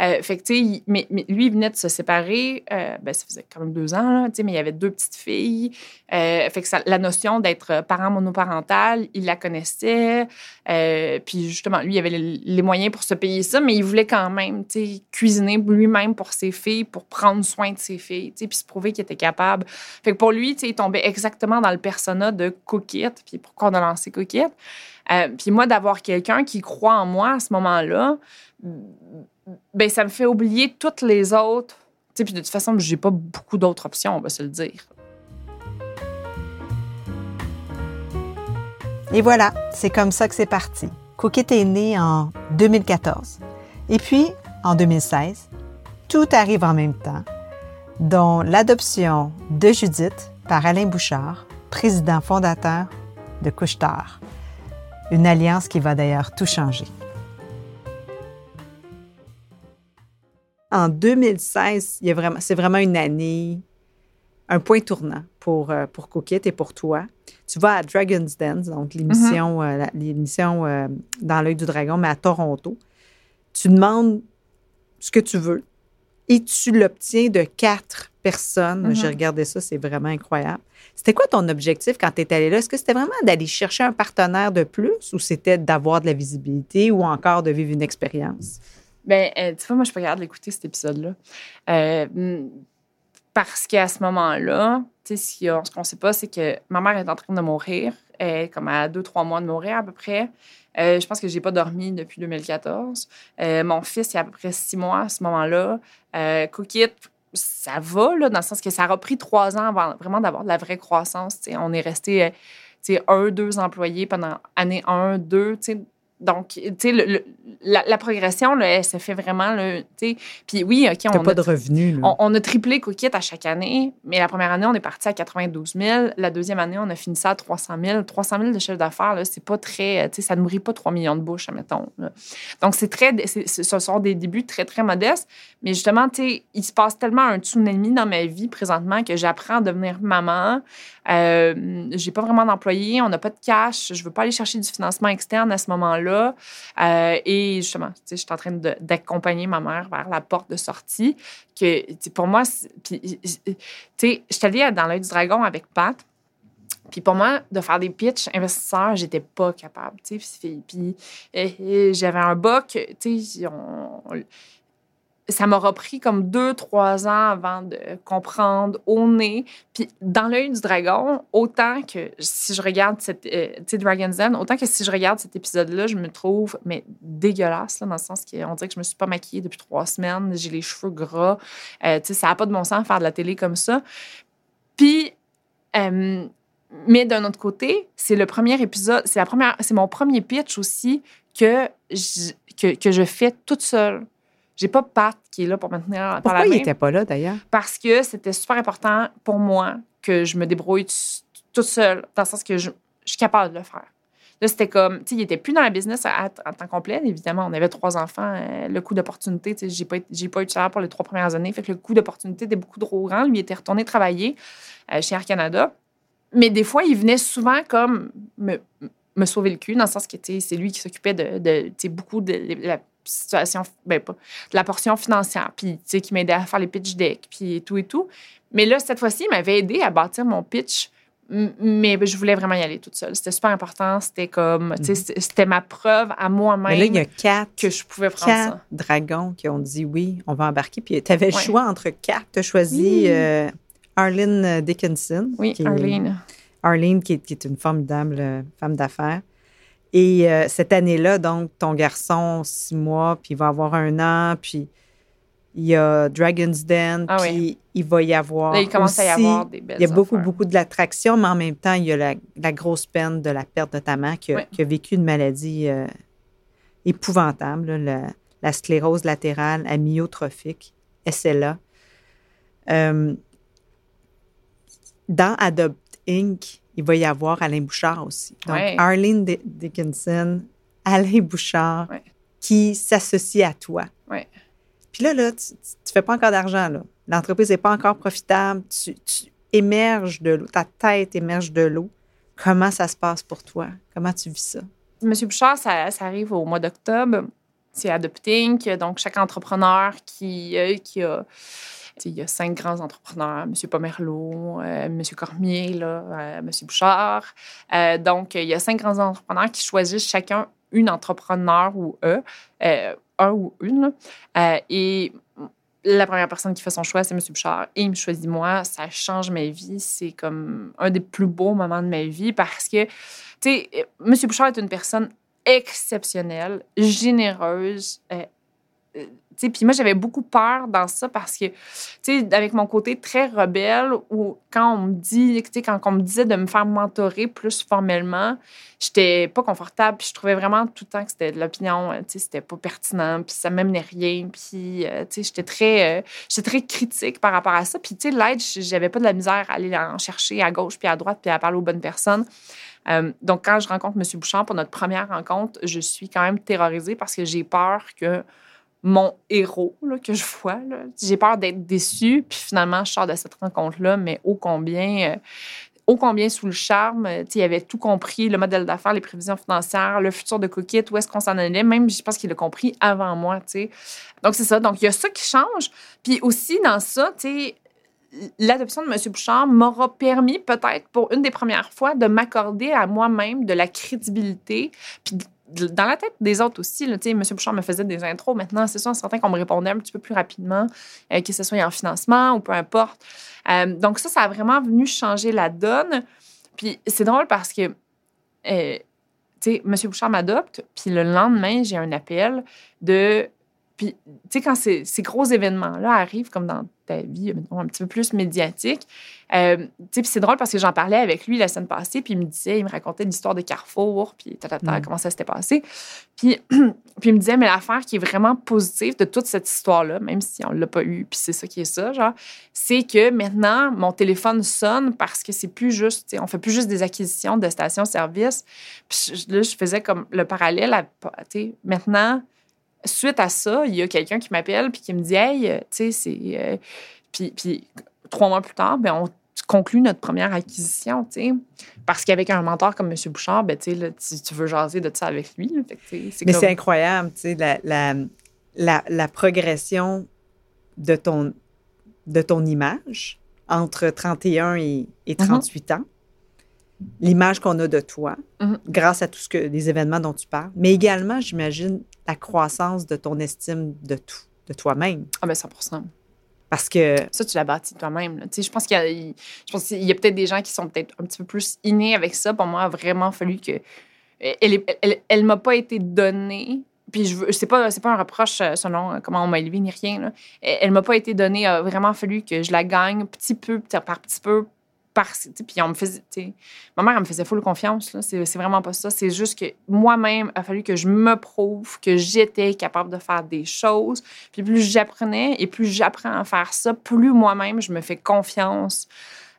Euh, fait que, mais, lui, il venait de se séparer. euh, ben, ça faisait quand même deux ans, là, mais il avait deux petites filles. Euh, fait que la notion d'être parent monoparental, il la connaissait. Euh, puis justement, lui, il avait les, moyens pour se payer ça, mais il voulait quand même, cuisiner lui-même pour ses filles, pour prendre soin de ses filles, puis se prouver qu'il était capable. Fait que pour lui, tu sais, il tombait exactement dans le persona de Cookit, puis pourquoi on a lancé Cookit. Puis moi, d'avoir quelqu'un qui croit en moi à ce moment-là, ben ça me fait oublier toutes les autres. Tu sais, puis de toute façon, j'ai pas beaucoup d'autres options, on va se le dire. Et voilà, c'est comme ça que c'est parti. Cookit est né en 2014. Et puis, en 2016, tout arrive en même temps, dont l'adoption de Judith par Alain Bouchard, président fondateur de Couche-Tard. Une alliance qui va d'ailleurs tout changer. En 2016, il y a vraiment, c'est vraiment une année, un point tournant pour, euh, pour Cookit et pour toi. Tu vas à Dragon's Dance, donc l'émission, euh, la- l'émission euh, dans l'œil du dragon, mais à Toronto. Tu demandes ce que tu veux et tu l'obtiens de quatre personnes. Mhm. J'ai regardé ça, c'est vraiment incroyable. C'était quoi ton objectif quand tu es allé là? Est-ce que c'était vraiment d'aller chercher un partenaire de plus ou c'était d'avoir de la visibilité ou encore de vivre une expérience? Ben, euh, tu vois, moi, je suis pas capable d'écouter cet épisode-là. Euh, parce qu'à ce moment-là, tu sais, ce qu'on sait pas, c'est que ma mère est en train de mourir, euh, comme à deux, trois mois de mourir à peu près. Euh, je pense que j'ai pas dormi depuis 2014. Euh, mon fils, il y a à peu près six mois à ce moment-là. Euh, ça va, là, dans le sens que ça a pris trois ans avant vraiment d'avoir de la vraie croissance. T'sais. On est resté euh, un, deux employés pendant année 1, 2. Donc, tu sais, le- le- la, la progression, là, elle se fait vraiment, tu sais. Puis oui, OK, on pas a, de revenus. on, on a triplé Cookit à chaque année, mais la première année, on est parti à 92 000. La deuxième année, on a fini ça à 300 000. 300 000 de chiffre d'affaires, là, c'est pas très, tu sais, ça nourrit pas 3 millions de bouches, admettons. là. Donc, c'est très, c'est- ce sont des débuts très, très modestes. Mais justement, tu sais, il se passe tellement un tsunami dans ma vie présentement que j'apprends à devenir maman. Euh, j'ai pas vraiment d'employé, on n'a pas de cash, je veux pas aller chercher du financement externe à ce moment-là. Euh, et justement, tu sais, je suis en train d'accompagner ma mère vers la porte de sortie. Que, tu sais, pour moi, tu sais, je suis allée dans l'œil du dragon avec Pat. Puis pour moi, de faire des pitchs investisseurs, j'étais pas capable. Puis, puis, euh, euh, j'avais un boc, tu sais, ça m'aura pris comme deux, trois ans avant de comprendre au nez. Puis dans l'œil du dragon, autant que si je regarde cette, euh, Dragon's Den, autant que si je regarde cet épisode-là, je me trouve mais dégueulasse dans le sens qu'on dirait que je me suis pas maquillée depuis trois semaines, j'ai les cheveux gras, Euh, tu sais, ça a pas de bon sens faire de la télé comme ça. Puis euh, mais d'un autre côté, c'est le premier épisode, c'est c'est mon premier pitch aussi que que, que je fais toute seule. J'ai pas Pat qui est là pour me tenir par Pourquoi la il main n'était pas là, d'ailleurs? parce que c'était super important pour moi que je me débrouille toute seule, dans le sens que je, je suis capable de le faire. Là, c'était comme, tu sais, il était plus dans la business à, à temps complet. Évidemment, on avait trois enfants. euh, le coût d'opportunité, tu sais, j'ai pas, j'ai pas eu de salaire pour les trois premières années. Fait que le coût d'opportunité était beaucoup trop grand. Lui, il était retourné travailler euh, chez Air Canada. Mais des fois, il venait souvent comme me, me sauver le cul, dans le sens que, tu sais, c'est lui qui s'occupait de, de tu sais, beaucoup de la situation, ben pas, de la portion financière, puis, tu sais, qui m'aidait à faire les pitch decks, puis tout et tout. Mais là, cette fois-ci, il m'avait aidé à bâtir mon pitch, mais je voulais vraiment y aller toute seule. C'était super important. C'était comme, tu sais, c'était- ma preuve à. Mais là, moi-même il y a quatre, que je pouvais prendre quatre ça. dragons qui ont dit oui, on va embarquer. Puis tu avais le choix entre quatre. Tu as choisi Oui. euh, Arlene Dickinson. Oui, qui est- Arlene. Arlene, qui est, qui est une formidable femme d'affaires. Et euh, cette année-là, donc, ton garçon, six mois, puis il va avoir un an, puis il y a Dragon's Den, Ah puis oui. il va y avoir. Là, il commence à y aussi- avoir des belles Il y a beaucoup, affaires. beaucoup de l'attraction, mais en même temps, il y a la, la grosse peine de la perte de ta mère qui a, Oui. qui a vécu une maladie euh, épouvantable, là, la, la sclérose latérale amyotrophique, SLA. Euh, dans Adopt Inc., il va y avoir Alain Bouchard aussi. Donc, Ouais. Arlene Di- Dickinson, Alain Bouchard, Ouais. qui s'associe à toi. Ouais. Puis là, là, tu ne fais pas encore d'argent. L'entreprise n'est pas encore profitable. Tu, tu émerges de l'eau. Ta tête émerge de l'eau. Comment ça se passe pour toi? Comment tu vis ça? Monsieur Bouchard, ça, ça arrive au mois d'octobre. C'est Adopting. Donc, chaque entrepreneur qui, euh, qui a. Il y a cinq grands entrepreneurs, M. Pomerleau, euh, M. Cormier, là, euh, M. Bouchard. Euh, donc, il y a cinq grands entrepreneurs qui choisissent chacun une entrepreneur ou eux, euh, un ou une. Euh, et la première personne qui fait son choix, c'est M. Bouchard. Et il me choisit moi. Ça change ma vie. C'est comme un des plus beaux moments de ma vie parce que, tu sais, M. Bouchard est une personne exceptionnelle, généreuse. Puis moi, j'avais beaucoup peur dans ça parce que, tu sais, avec mon côté très rebelle, ou quand on me dit, tu sais, quand on me disait de me faire mentorer plus formellement, j'étais pas confortable, puis je trouvais vraiment tout le temps que c'était de l'opinion, euh, tu sais, c'était pas pertinent, puis ça m'amenait rien, puis, euh, tu sais, j'étais très, euh, très critique par rapport à ça. Puis, tu sais, l'aide, j'avais pas de la misère à aller en chercher à gauche puis à droite, puis à parler aux bonnes personnes. Donc, quand je rencontre M. Bouchard pour notre première rencontre, je suis quand même terrorisée parce que j'ai peur que mon héros là, que je vois, j'ai peur d'être déçue. Puis finalement, je sors de cette rencontre-là, mais ô combien, euh, combien sous le charme. il avait tout compris, le modèle d'affaires, les prévisions financières, le futur de Cookit, où est-ce qu'on s'en allait. Même, je pense qu'il a compris avant moi. tu sais. Donc, c'est ça. Donc, il y a ça qui change. Puis aussi, dans ça, l'adoption de M. Bouchard m'aura permis, peut-être pour une des premières fois, de m'accorder à moi-même de la crédibilité, puis dans la tête des autres aussi. Là, M. Bouchard me faisait des intros. Maintenant, c'est sûr, certain qu'on me répondait un petit peu plus rapidement, euh, que ce soit en financement ou peu importe. Euh, donc ça, ça a vraiment venu changer la donne. Puis c'est drôle parce que, euh, tu sais, M. Bouchard m'adopte, puis le lendemain, j'ai un appel de puis, tu sais, quand ces, ces gros événements-là arrivent, comme dans ta vie, un petit peu plus médiatique, euh, tu sais, puis c'est drôle parce que j'en parlais avec lui la semaine passée, puis il me disait, il me racontait l'histoire de Carrefour, puis tata, mm. comment ça s'était passé. Puis, puis il me disait, mais l'affaire qui est vraiment positive de toute cette histoire-là, même si on ne l'a pas eu, puis c'est ça qui est ça, genre, c'est que maintenant, mon téléphone sonne parce que c'est plus juste, tu sais, on fait plus juste des acquisitions de stations-service. Puis là, je faisais comme le parallèle, tu sais, maintenant, suite à ça, il y a quelqu'un qui m'appelle puis qui me dit Hey, euh, tu sais, c'est. Euh, puis, puis, trois mois plus tard, ben, on conclut notre première acquisition, tu sais. Parce qu'avec un mentor comme M. Bouchard, ben, tu, tu veux jaser de ça avec lui. Mais c'est incroyable, tu sais, la, la, la, la, progression de ton, de ton image entre 31 et, et 38 mm-hmm. ans l'image qu'on a de toi, mm-hmm. grâce à tout ce que les événements dont tu parles, mais également, j'imagine, la croissance de ton estime de tout, de toi-même. Ah ben 100% Parce que ça, tu l'as bâti toi-même. Je pense qu'il y a, je pense qu'il y a peut-être des gens qui sont peut-être un petit peu plus innés avec ça. Pour moi, il a vraiment fallu que elle, elle, elle, m'a pas été donnée. Puis je c'est pas c'est pas un reproche euh, selon euh, comment on m'a élevé ni rien. Là. Elle, m'a pas été donnée. Il a vraiment fallu que je la gagne petit peu par petit peu puis me ma mère, me faisait full confiance. C'est, vraiment pas ça. C'est juste que moi-même, il a fallu que je me prouve que j'étais capable de faire des choses. Puis plus j'apprenais et plus j'apprends à faire ça, plus moi-même, je me fais confiance.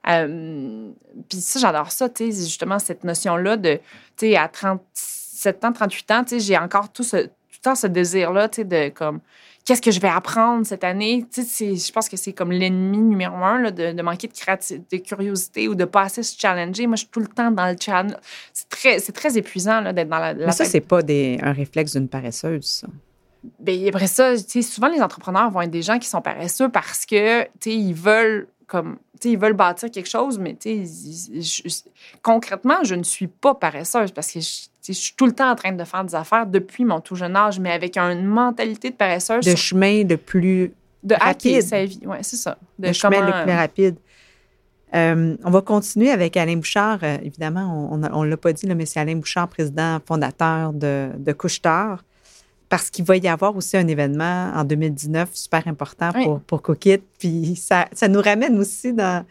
Euh, puis ça, j'adore ça, tu justement, cette notion-là de, tu à 37 ans, 38 ans, j'ai encore tout ce, tout le temps ce désir-là, tu sais, de comme qu'est-ce que je vais apprendre cette année? Tu sais, je pense que c'est comme l'ennemi numéro un là, de, manquer de, de curiosité ou de pas assez se challenger. Moi, je suis tout le temps dans le challenge. C'est très, c'est très épuisant d'être dans la, Mais ça, c'est pas des, un réflexe d'une paresseuse, ça. Bien, après ça, souvent, les entrepreneurs vont être des gens qui sont paresseux parce que, ils veulent comme ils veulent bâtir quelque chose, mais concrètement, je ne suis pas paresseuse parce que je, suis tout le temps en train de faire des affaires depuis mon tout jeune âge, mais avec une mentalité de paresseuse. De chemin le plus de rapide. sa vie, oui, c'est ça. De chemin le plus rapide. Euh, on va continuer avec Alain Bouchard. Euh, évidemment, on ne l'a pas dit, mais c'est Alain Bouchard, président fondateur de, de Couche-Tard parce qu'il va y avoir aussi un événement en 2019 super important pour, pour Cookit. Puis ça, ça, nous ramène aussi dans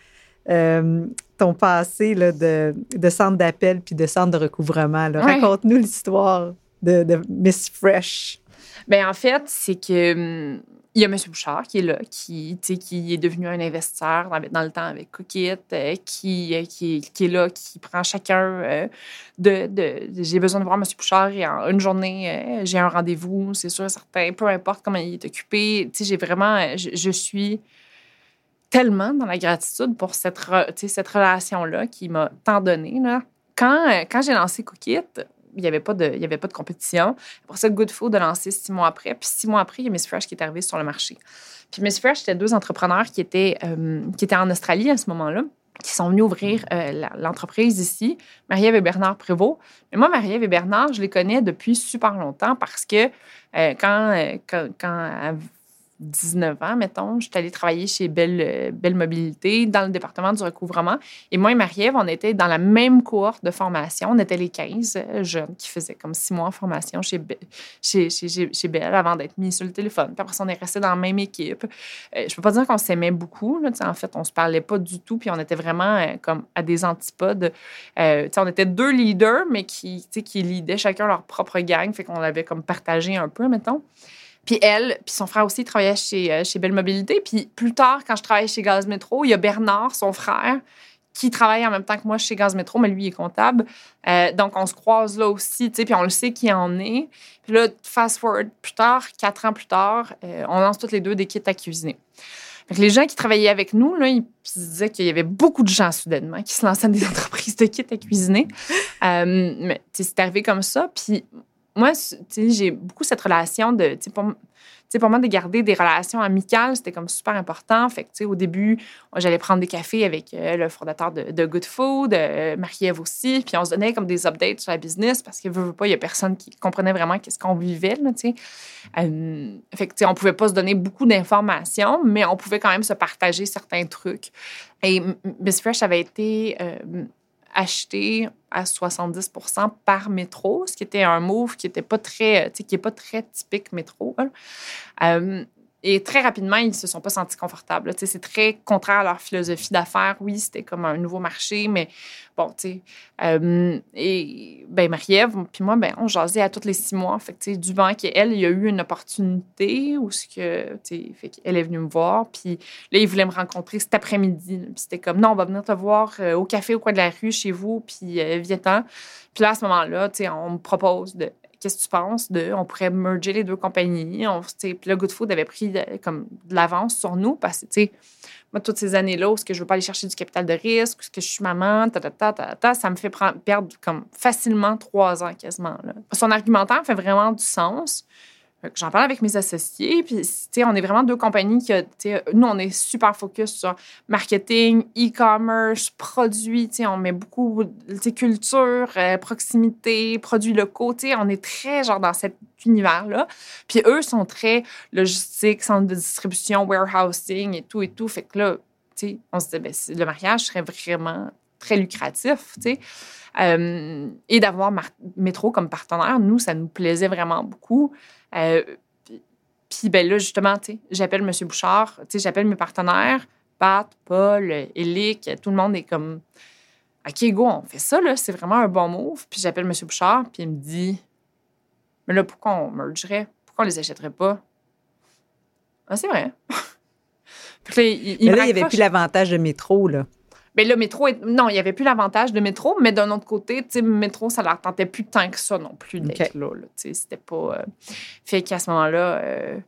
euh, ton passé là, de, de, centre d'appel puis de centre de recouvrement. Raconte-nous l'histoire de, de, Miss Fresh. Bien, en fait, c'est que hum, il y a M. Bouchard qui est là, qui, qui est devenu un investisseur dans, le temps avec Cookit, euh, qui, euh, qui, qui, est là, qui prend chacun euh, de, de, J'ai besoin de voir M. Bouchard et en une journée, j'ai un rendez-vous, c'est sûr, certain, peu importe comment il est occupé. J'ai vraiment. Je, suis tellement dans la gratitude pour cette, relation-là qui m'a tant donné. Là. Quand, quand j'ai lancé Cookit, il n'y avait, pas de, il y avait pas de compétition. Après ça, Good Food a lancé six mois après. Puis six mois après, il y a Miss Fresh qui est arrivé sur le marché. Puis Miss Fresh, c'était deux entrepreneurs qui étaient, euh, qui étaient en Australie à ce moment-là qui sont venus ouvrir euh, l'entreprise ici, Marie-Ève et Bernard Prévost. Mais moi, Marie-Ève et Bernard, je les connais depuis super longtemps parce que euh, quand, quand, 19 ans, mettons, je suis allée travailler chez Belle, euh, Belle Mobilité dans le département du recouvrement. Et moi et Marie-Ève, on était dans la même cohorte de formation. On était les 15 euh, jeunes qui faisaient comme six mois en formation chez, chez, chez, chez Belle avant d'être mis sur le téléphone. Puis après, on est restés dans la même équipe. Euh, je peux pas dire qu'on s'aimait beaucoup. Là, en fait, on se parlait pas du tout. Puis on était vraiment comme à des antipodes. on était deux leaders, mais qui, qui leadaient chacun leur propre gang. Fait qu'on avait comme partagé un peu, mettons. Puis elle, puis son frère aussi travaillait chez, euh, chez Belle Mobilité. Puis plus tard, quand je travaillais chez Gaz Métro, il y a Bernard, son frère, qui travaille en même temps que moi chez Gaz Métro, mais lui, il est comptable. Euh, donc, on se croise là aussi, tu sais, puis on le sait qui en est. Puis là, fast forward plus tard, quatre ans plus tard, euh, on lance toutes les deux des kits à cuisiner. Donc, les gens qui travaillaient avec nous, là, ils disaient qu'il y avait beaucoup de gens soudainement qui se lançaient dans des entreprises de kits à cuisiner. mais c'est arrivé comme ça. Puis moi, j'ai beaucoup cette relation de, pour, pour moi, de garder des relations amicales, c'était comme super important. Fait que, au début, j'allais prendre des cafés avec euh, le fondateur de, Good Food, euh, Marie-Ève aussi, puis on se donnait comme des updates sur la business parce que, veut, pas, il y a personne qui comprenait vraiment qu'est-ce qu'on vivait, là, tu sais. Euh, fait que, on pouvait pas se donner beaucoup d'informations, mais on pouvait quand même se partager certains trucs. Et Miss Fresh avait été acheté à 70% par métro, ce qui était un move qui était pas très, pas très typique métro. Euh, et très rapidement, ils se sont pas sentis confortables. C'est très contraire à leur philosophie d'affaires. Oui, c'était comme un nouveau marché, mais bon, tu sais. Euh, et ben Marie-Ève, puis moi, ben, on jasait à tous les six mois. Fait que, du banc, elle, il y a eu une opportunité où ce que, fait qu'elle est venue me voir. Puis là, il voulait me rencontrer cet après-midi. Puis c'était comme, non, on va venir te voir euh, au café au coin de la rue chez vous, puis euh, viens-t'en. Puis là, à ce moment-là, on me propose de qu'est-ce que tu penses de, on pourrait merger les deux compagnies. On, puis là, Good Food avait pris comme de l'avance sur nous parce que, moi, toutes ces années-là, où ce que je veux pas aller chercher du capital de risque, où ce que je suis maman, ta, ta, ta, ta, ça me fait perdre comme facilement trois ans quasiment. Là. Son argumentaire fait vraiment du sens. J'en parle avec mes associés, puis on est vraiment deux compagnies qui, nous, on est super focus sur marketing, e-commerce, produits, on met beaucoup, culture, euh, proximité, produits locaux, on est très genre dans cet univers-là. Puis eux sont très logistique, centre de distribution, warehousing et tout et tout. Fait que là, on se dit, ben, le mariage serait vraiment très lucratif, tu sais. Euh, et d'avoir Métro comme partenaire, nous, ça nous plaisait vraiment beaucoup. Euh, puis ben là, justement, j'appelle M. Bouchard, j'appelle mes partenaires, Pat, Paul, Élic, tout le monde est comme OK, go, on fait ça, là, c'est vraiment un bon move. Puis j'appelle M. Bouchard, puis il me dit Mais là, pourquoi on mergerait? Pourquoi on les achèterait pas? Ah, c'est vrai. puis là, il, Mais là, il n'y avait plus l'avantage de métro, là. Bien, le métro, non, il n'y avait plus l'avantage de métro, mais d'un autre côté, tu sais, métro, ça leur tentait plus tant que ça non plus d'être là. tu sais, c'était pas. Euh, fait qu'à ce moment-là, euh,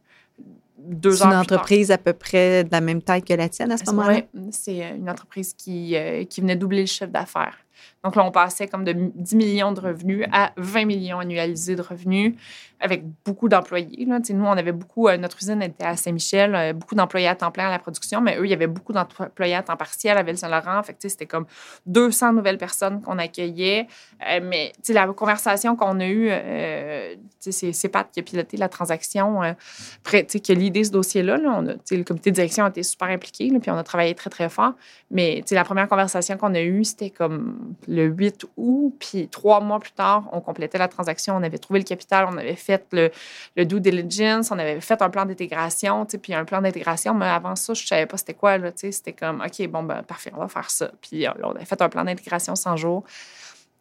deux ans. C'est une entreprise à peu près de la même taille que la tienne à ce moment-là? Oui, c'est euh, une entreprise qui, qui venait doubler le chiffre d'affaires. Donc là, on passait comme de 10 millions de revenus à 20 millions annualisés de revenus avec beaucoup d'employés. Nous, on avait beaucoup, euh, notre usine était à Saint-Michel, euh, beaucoup d'employés à temps plein à la production, mais eux, il y avait beaucoup d'employés à temps partiel à Ville-Saint-Laurent. Fait c'était comme 200 nouvelles personnes qu'on accueillait. Euh, mais la conversation qu'on a eue, c'est Pat qui a piloté la transaction, près, qui a l'idée ce dossier-là. A, le comité de direction a été super impliqué, puis on a travaillé très, très fort. Mais la première conversation qu'on a eue, c'était comme le 8 août, puis trois mois plus tard, on complétait la transaction, on avait trouvé le capital, on avait fait le, le due diligence, on avait fait un plan d'intégration, puis un plan d'intégration, mais avant ça, je savais pas c'était quoi, c'était comme, OK, bon, ben parfait, on va faire ça. Puis euh, on avait fait un plan d'intégration 100 jours.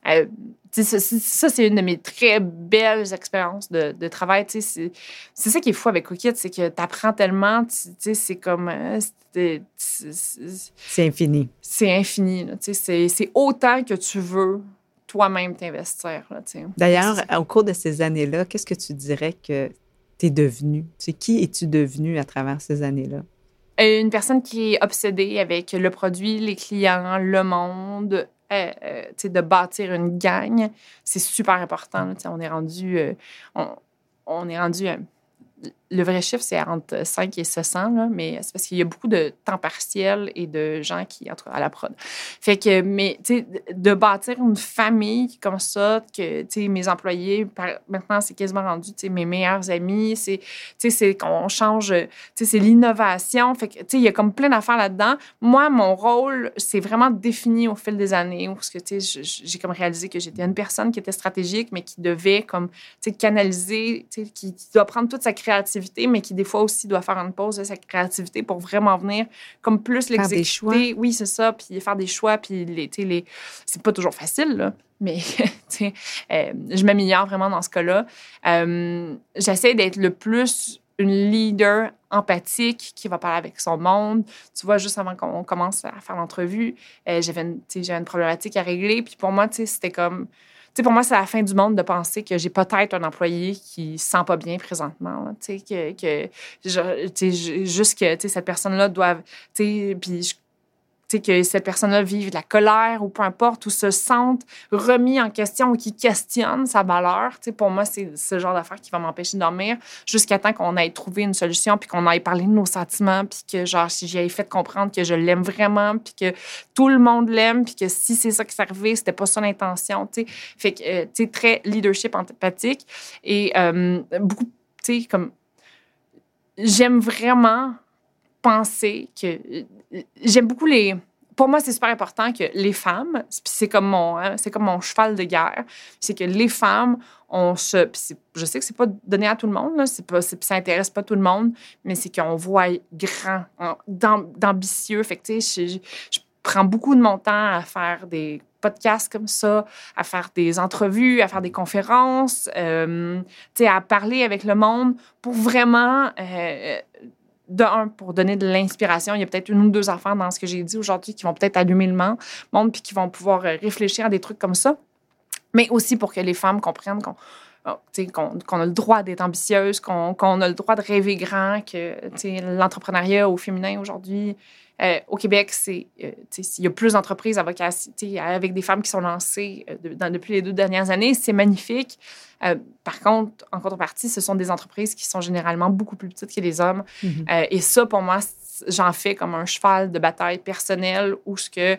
Euh, ça, c'est une de mes très belles expériences de, de travail. C'est ça qui est fou avec Cookit, c'est que tu apprends tellement, c'est comme... Euh, c'est infini. C'est infini. C'est autant que tu veux toi-même t'investir. D'ailleurs, au cours de ces années-là, qu'est-ce que tu dirais que tu es devenu? qui es-tu devenu à travers ces années-là? Euh, une personne qui est obsédée avec le produit, les clients, le monde, euh, euh, de bâtir une gang, c'est super important. on est rendu, on, on, est rendu le vrai chiffre, c'est entre 5 et 700, là, mais c'est parce qu'il y a beaucoup de temps partiel et de gens qui entrent à la prod. Fait que, mais, tu sais, de bâtir une famille comme ça, que, tu sais, mes employés, maintenant, c'est quasiment rendu, tu sais, mes meilleurs amis, c'est, tu sais, c'est qu'on change, tu sais, c'est l'innovation. Fait que, tu sais, il y a comme plein d'affaires là-dedans. Moi, mon rôle, c'est vraiment défini au fil des années, parce que, tu sais, j'ai comme réalisé que j'étais une personne qui était stratégique, mais qui devait, comme, tu sais, canaliser, tu sais, qui doit prendre toute sa créativité mais qui des fois aussi doit faire une pause de sa créativité pour vraiment venir comme plus l'exécuter. Oui, c'est ça, puis faire des choix, puis les, les... c'est pas toujours facile, là, mais euh, je m'améliore vraiment dans ce cas-là. Euh, j'essaie d'être le plus une leader empathique qui va parler avec son monde. Tu vois, juste avant qu'on commence à faire l'entrevue, euh, j'avais une, une problématique à régler. Puis pour moi, c'était comme pour moi, c'est la fin du monde de penser que j'ai peut-être un employé qui se sent pas bien présentement. Sais, que, que juste que cette personne-là doit. Puis que cette personne-là vive de la colère ou peu importe, ou se sente remis en question ou qui questionne sa valeur. pour moi, c'est ce genre d'affaire qui va m'empêcher de dormir jusqu'à temps qu'on ait trouvé une solution, puis qu'on ait parlé de nos sentiments, puis que, genre, si j'ai fait comprendre que je l'aime vraiment, puis que tout le monde l'aime, puis que si c'est ça qui s'est arrivé, c'était pas ça l'intention, tu Fait que, euh, très leadership empathique et euh, beaucoup, tu sais, comme... J'aime vraiment penser que... J'aime beaucoup les pour moi, c'est super important que les femmes, c'est comme mon, hein, c'est comme mon cheval de guerre, c'est que les femmes, on se, je sais que c'est pas donné à tout le monde, là, c'est pas, ça intéresse pas tout le monde, mais c'est qu'on voit grand, d'ambitieux. Fait que, je prends beaucoup de mon temps à faire des podcasts comme ça, à faire des entrevues, à faire des conférences, euh, à parler avec le monde pour vraiment, euh, de un, pour donner de l'inspiration. Il y a peut-être une ou deux affaires dans ce que j'ai dit aujourd'hui qui vont peut-être allumer le monde, puis qui vont pouvoir euh, réfléchir à des trucs comme ça. Mais aussi pour que les femmes comprennent qu'on oh, a le droit d'être ambitieuse, qu'on a le droit de rêver grand, que l'entrepreneuriat au féminin aujourd'hui, euh, au Québec, c'est euh, il y a plus d'entreprises avec, avec des femmes qui sont lancées euh, dans, depuis les deux dernières années. C'est magnifique. par contre, en contrepartie, ce sont des entreprises qui sont généralement beaucoup plus petites que les hommes. Mm-hmm. et ça, pour moi, j'en fais comme un cheval de bataille personnel où ce que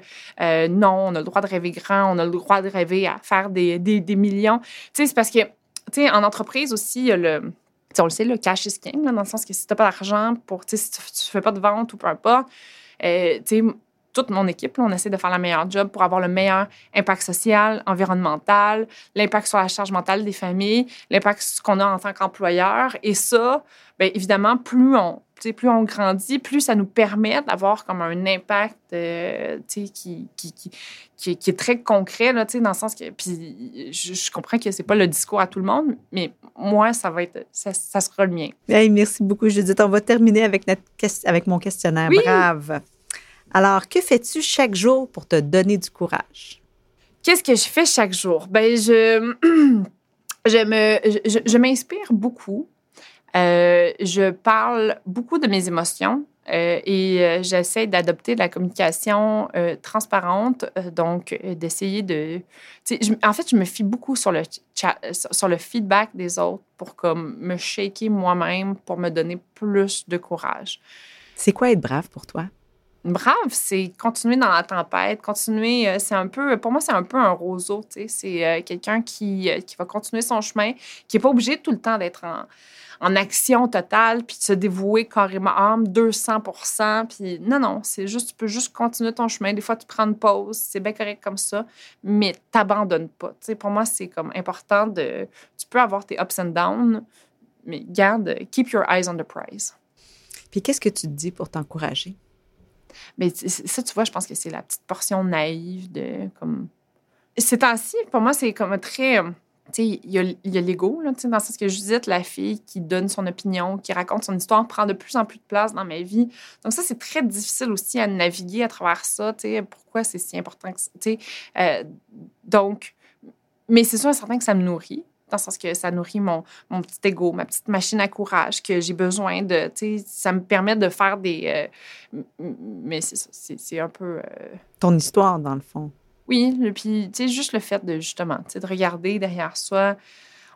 non, on a le droit de rêver grand, on a le droit de rêver à faire des, des, des millions. C'est parce que, tu sais, en entreprise aussi, il y a le on le sait, le cash is king, dans le sens que si tu n'as pas d'argent, pour, si tu ne fais pas de vente ou peu importe, euh, toute mon équipe, on essaie de faire le meilleur job pour avoir le meilleur impact social, environnemental, l'impact sur la charge mentale des familles, l'impact qu'on a en tant qu'employeur. Et ça, bien évidemment, plus on, plus on grandit, plus ça nous permet d'avoir comme un impact euh, qui, qui, qui, qui, est très concret, là, dans le sens que. Puis je, comprends que c'est pas le discours à tout le monde, mais moi, ça va être. Ça, ça sera le mien. merci beaucoup, Judith. On va terminer avec, notre, avec mon questionnaire. Brave. Alors, que fais-tu chaque jour pour te donner du courage? Qu'est-ce que je fais chaque jour? Ben, je, je, me, je, je m'inspire beaucoup. Euh, je parle beaucoup de mes émotions euh, et euh, j'essaie d'adopter la communication transparente, donc d'essayer de... en fait, je me fie beaucoup sur le, sur le feedback des autres pour comme, me shaker moi-même, pour me donner plus de courage. C'est quoi être brave pour toi? Brave, c'est continuer dans la tempête, continuer, c'est un peu, pour moi, c'est un peu un roseau, tu sais, c'est quelqu'un qui, qui va continuer son chemin, qui n'est pas obligé tout le temps d'être en, en action totale, puis de se dévouer carrément âme, 200% Puis non, non, c'est juste, tu peux juste continuer ton chemin. Des fois, tu prends une pause, c'est bien correct comme ça, mais t'abandonnes pas. Tu sais, pour moi, c'est comme important de. Tu peux avoir tes ups and downs, mais garde, keep your eyes on the prize. Puis qu'est-ce que tu te dis pour t'encourager? Mais ça, tu vois, je pense que c'est la petite portion naïve de comme. C'est ainsi, pour moi, c'est comme très il y a, y a l'ego, dans le sens que Judith, la fille qui donne son opinion, qui raconte son histoire, prend de plus en plus de place dans ma vie. Donc ça, c'est très difficile aussi à naviguer à travers ça. Pourquoi c'est si important que euh, donc, mais c'est sûr et certain que ça me nourrit dans le sens que ça nourrit mon, mon petit ego, ma petite machine à courage que j'ai besoin de, ça me permet de faire des... Euh, mais c'est ça, c'est un peu... Euh, Ton histoire, dans le fond. Oui, puis, tu sais, juste le fait de, justement, tu sais, de regarder derrière soi.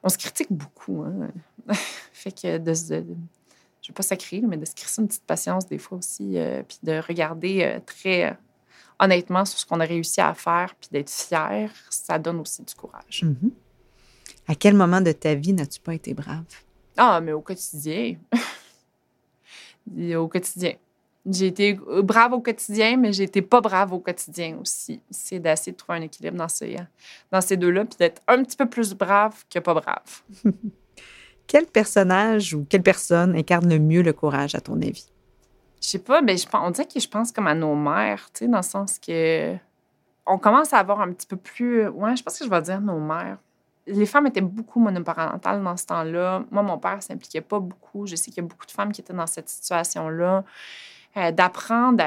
On se critique beaucoup, hein. fait que de, je ne vais pas sacrer, mais de se créer une petite patience des fois aussi, euh, puis de regarder euh, très honnêtement sur ce qu'on a réussi à faire, puis d'être fier, ça donne aussi du courage. Mm-hmm. À quel moment de ta vie n'as-tu pas été brave? Ah, mais au quotidien. au quotidien. J'ai été brave au quotidien, mais j'ai été pas brave au quotidien aussi. C'est d'essayer de trouver un équilibre dans ces, dans ces deux-là, puis d'être un petit peu plus brave que pas brave. quel personnage ou quelle personne incarne le mieux le courage, à ton avis? Je sais pas, mais je, on dirait que je pense comme à nos mères, tu sais, dans le sens que on commence à avoir un petit peu plus. Ouais, je pense que je vais dire nos mères. Les femmes étaient beaucoup monoparentales dans ce temps-là. Moi, mon père s'impliquait pas beaucoup. Je sais qu'il y a beaucoup de femmes qui étaient dans cette situation-là. Euh, d'apprendre,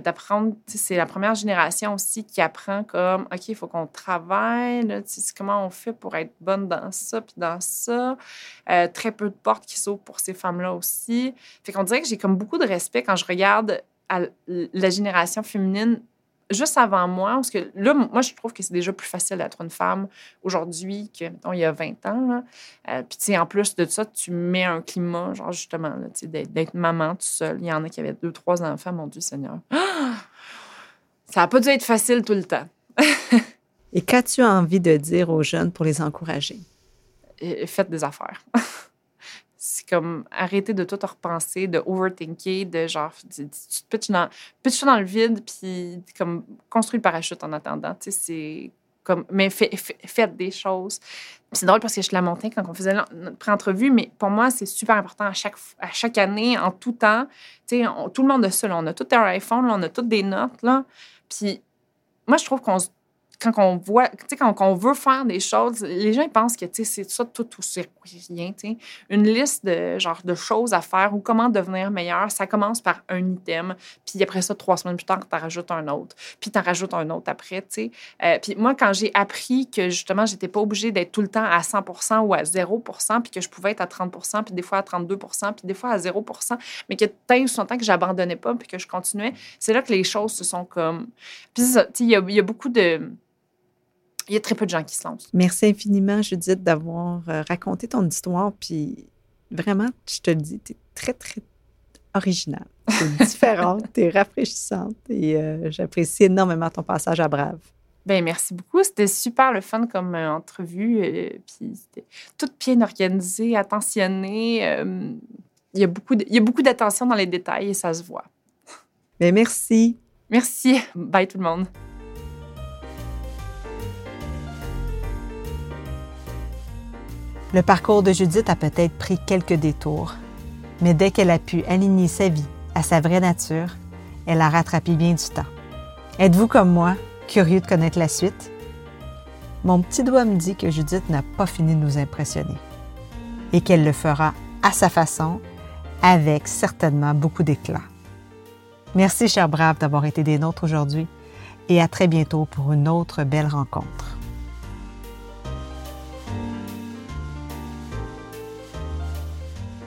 d'apprendre, c'est la première génération aussi qui apprend comme, OK, il faut qu'on travaille, là, comment on fait pour être bonne dans ça, puis dans ça. Euh, très peu de portes qui s'ouvrent pour ces femmes-là aussi. Fait qu'on dirait que j'ai comme beaucoup de respect quand je regarde la génération féminine juste avant moi, parce que là, moi, je trouve que c'est déjà plus facile d'être une femme aujourd'hui que, mettons, il y a 20 ans. Euh, puis, tu sais, en plus de ça, tu mets un climat, genre, justement, d'être maman tout seul. Il y en a qui avaient deux, trois enfants, mon Dieu Seigneur. Ça n'a pas dû être facile tout le temps. Et qu'as-tu envie de dire aux jeunes pour les encourager? faites des affaires. C'est comme arrêter de tout repenser, de overthinker, de genre, tu, tu te pitches dans, le vide, puis comme construis le parachute en attendant. Tu sais, c'est comme, mais fait- fait- faites des choses. C'est drôle parce que je la montais quand on faisait notre pré-entrevue, mais pour moi, c'est super important à chaque, à chaque année, en tout temps. Tu sais, tout le monde a ça. On a tout un iPhone, on a toutes des notes. Là. Puis moi, je trouve qu'on se- quand on voit, quand on veut faire des choses, les gens pensent que, c'est ça tout ou c'est rien, tu sais. Une liste de, genre, de choses à faire ou comment devenir meilleur, ça commence par un item, puis après ça, trois semaines plus tard, tu rajoutes un autre, puis tu en rajoutes un autre après, tu sais. Euh, puis moi, quand j'ai appris que, justement, j'étais pas obligée d'être tout le temps à 100 ou à 0 puis que je pouvais être à 30 puis des fois à 32 puis des fois à 0 mais que tant ou temps que j'abandonnais pas, puis que je continuais, c'est là que les choses se sont comme... Puis il y a beaucoup de... Il y a très peu de gens qui se lancent. Merci infiniment, Judith, d'avoir euh, raconté ton histoire. Puis vraiment, je te le dis, tu es très, très originale. Tu es différente, tu es rafraîchissante et euh, j'apprécie énormément ton passage à Brave. Ben merci beaucoup. C'était super le fun comme euh, entrevue. euh, puis c'était tout bien organisé, attentionné. euh, il y a beaucoup de- il y a beaucoup d'attention dans les détails et ça se voit. Mais merci. Merci. Bye tout le monde. Le parcours de Judith a peut-être pris quelques détours, mais dès qu'elle a pu aligner sa vie à sa vraie nature, elle a rattrapé bien du temps. Êtes-vous comme moi, curieux de connaître la suite? Mon petit doigt me dit que Judith n'a pas fini de nous impressionner et qu'elle le fera à sa façon, avec certainement beaucoup d'éclat. Merci, cher Brave, d'avoir été des nôtres aujourd'hui et à très bientôt pour une autre belle rencontre.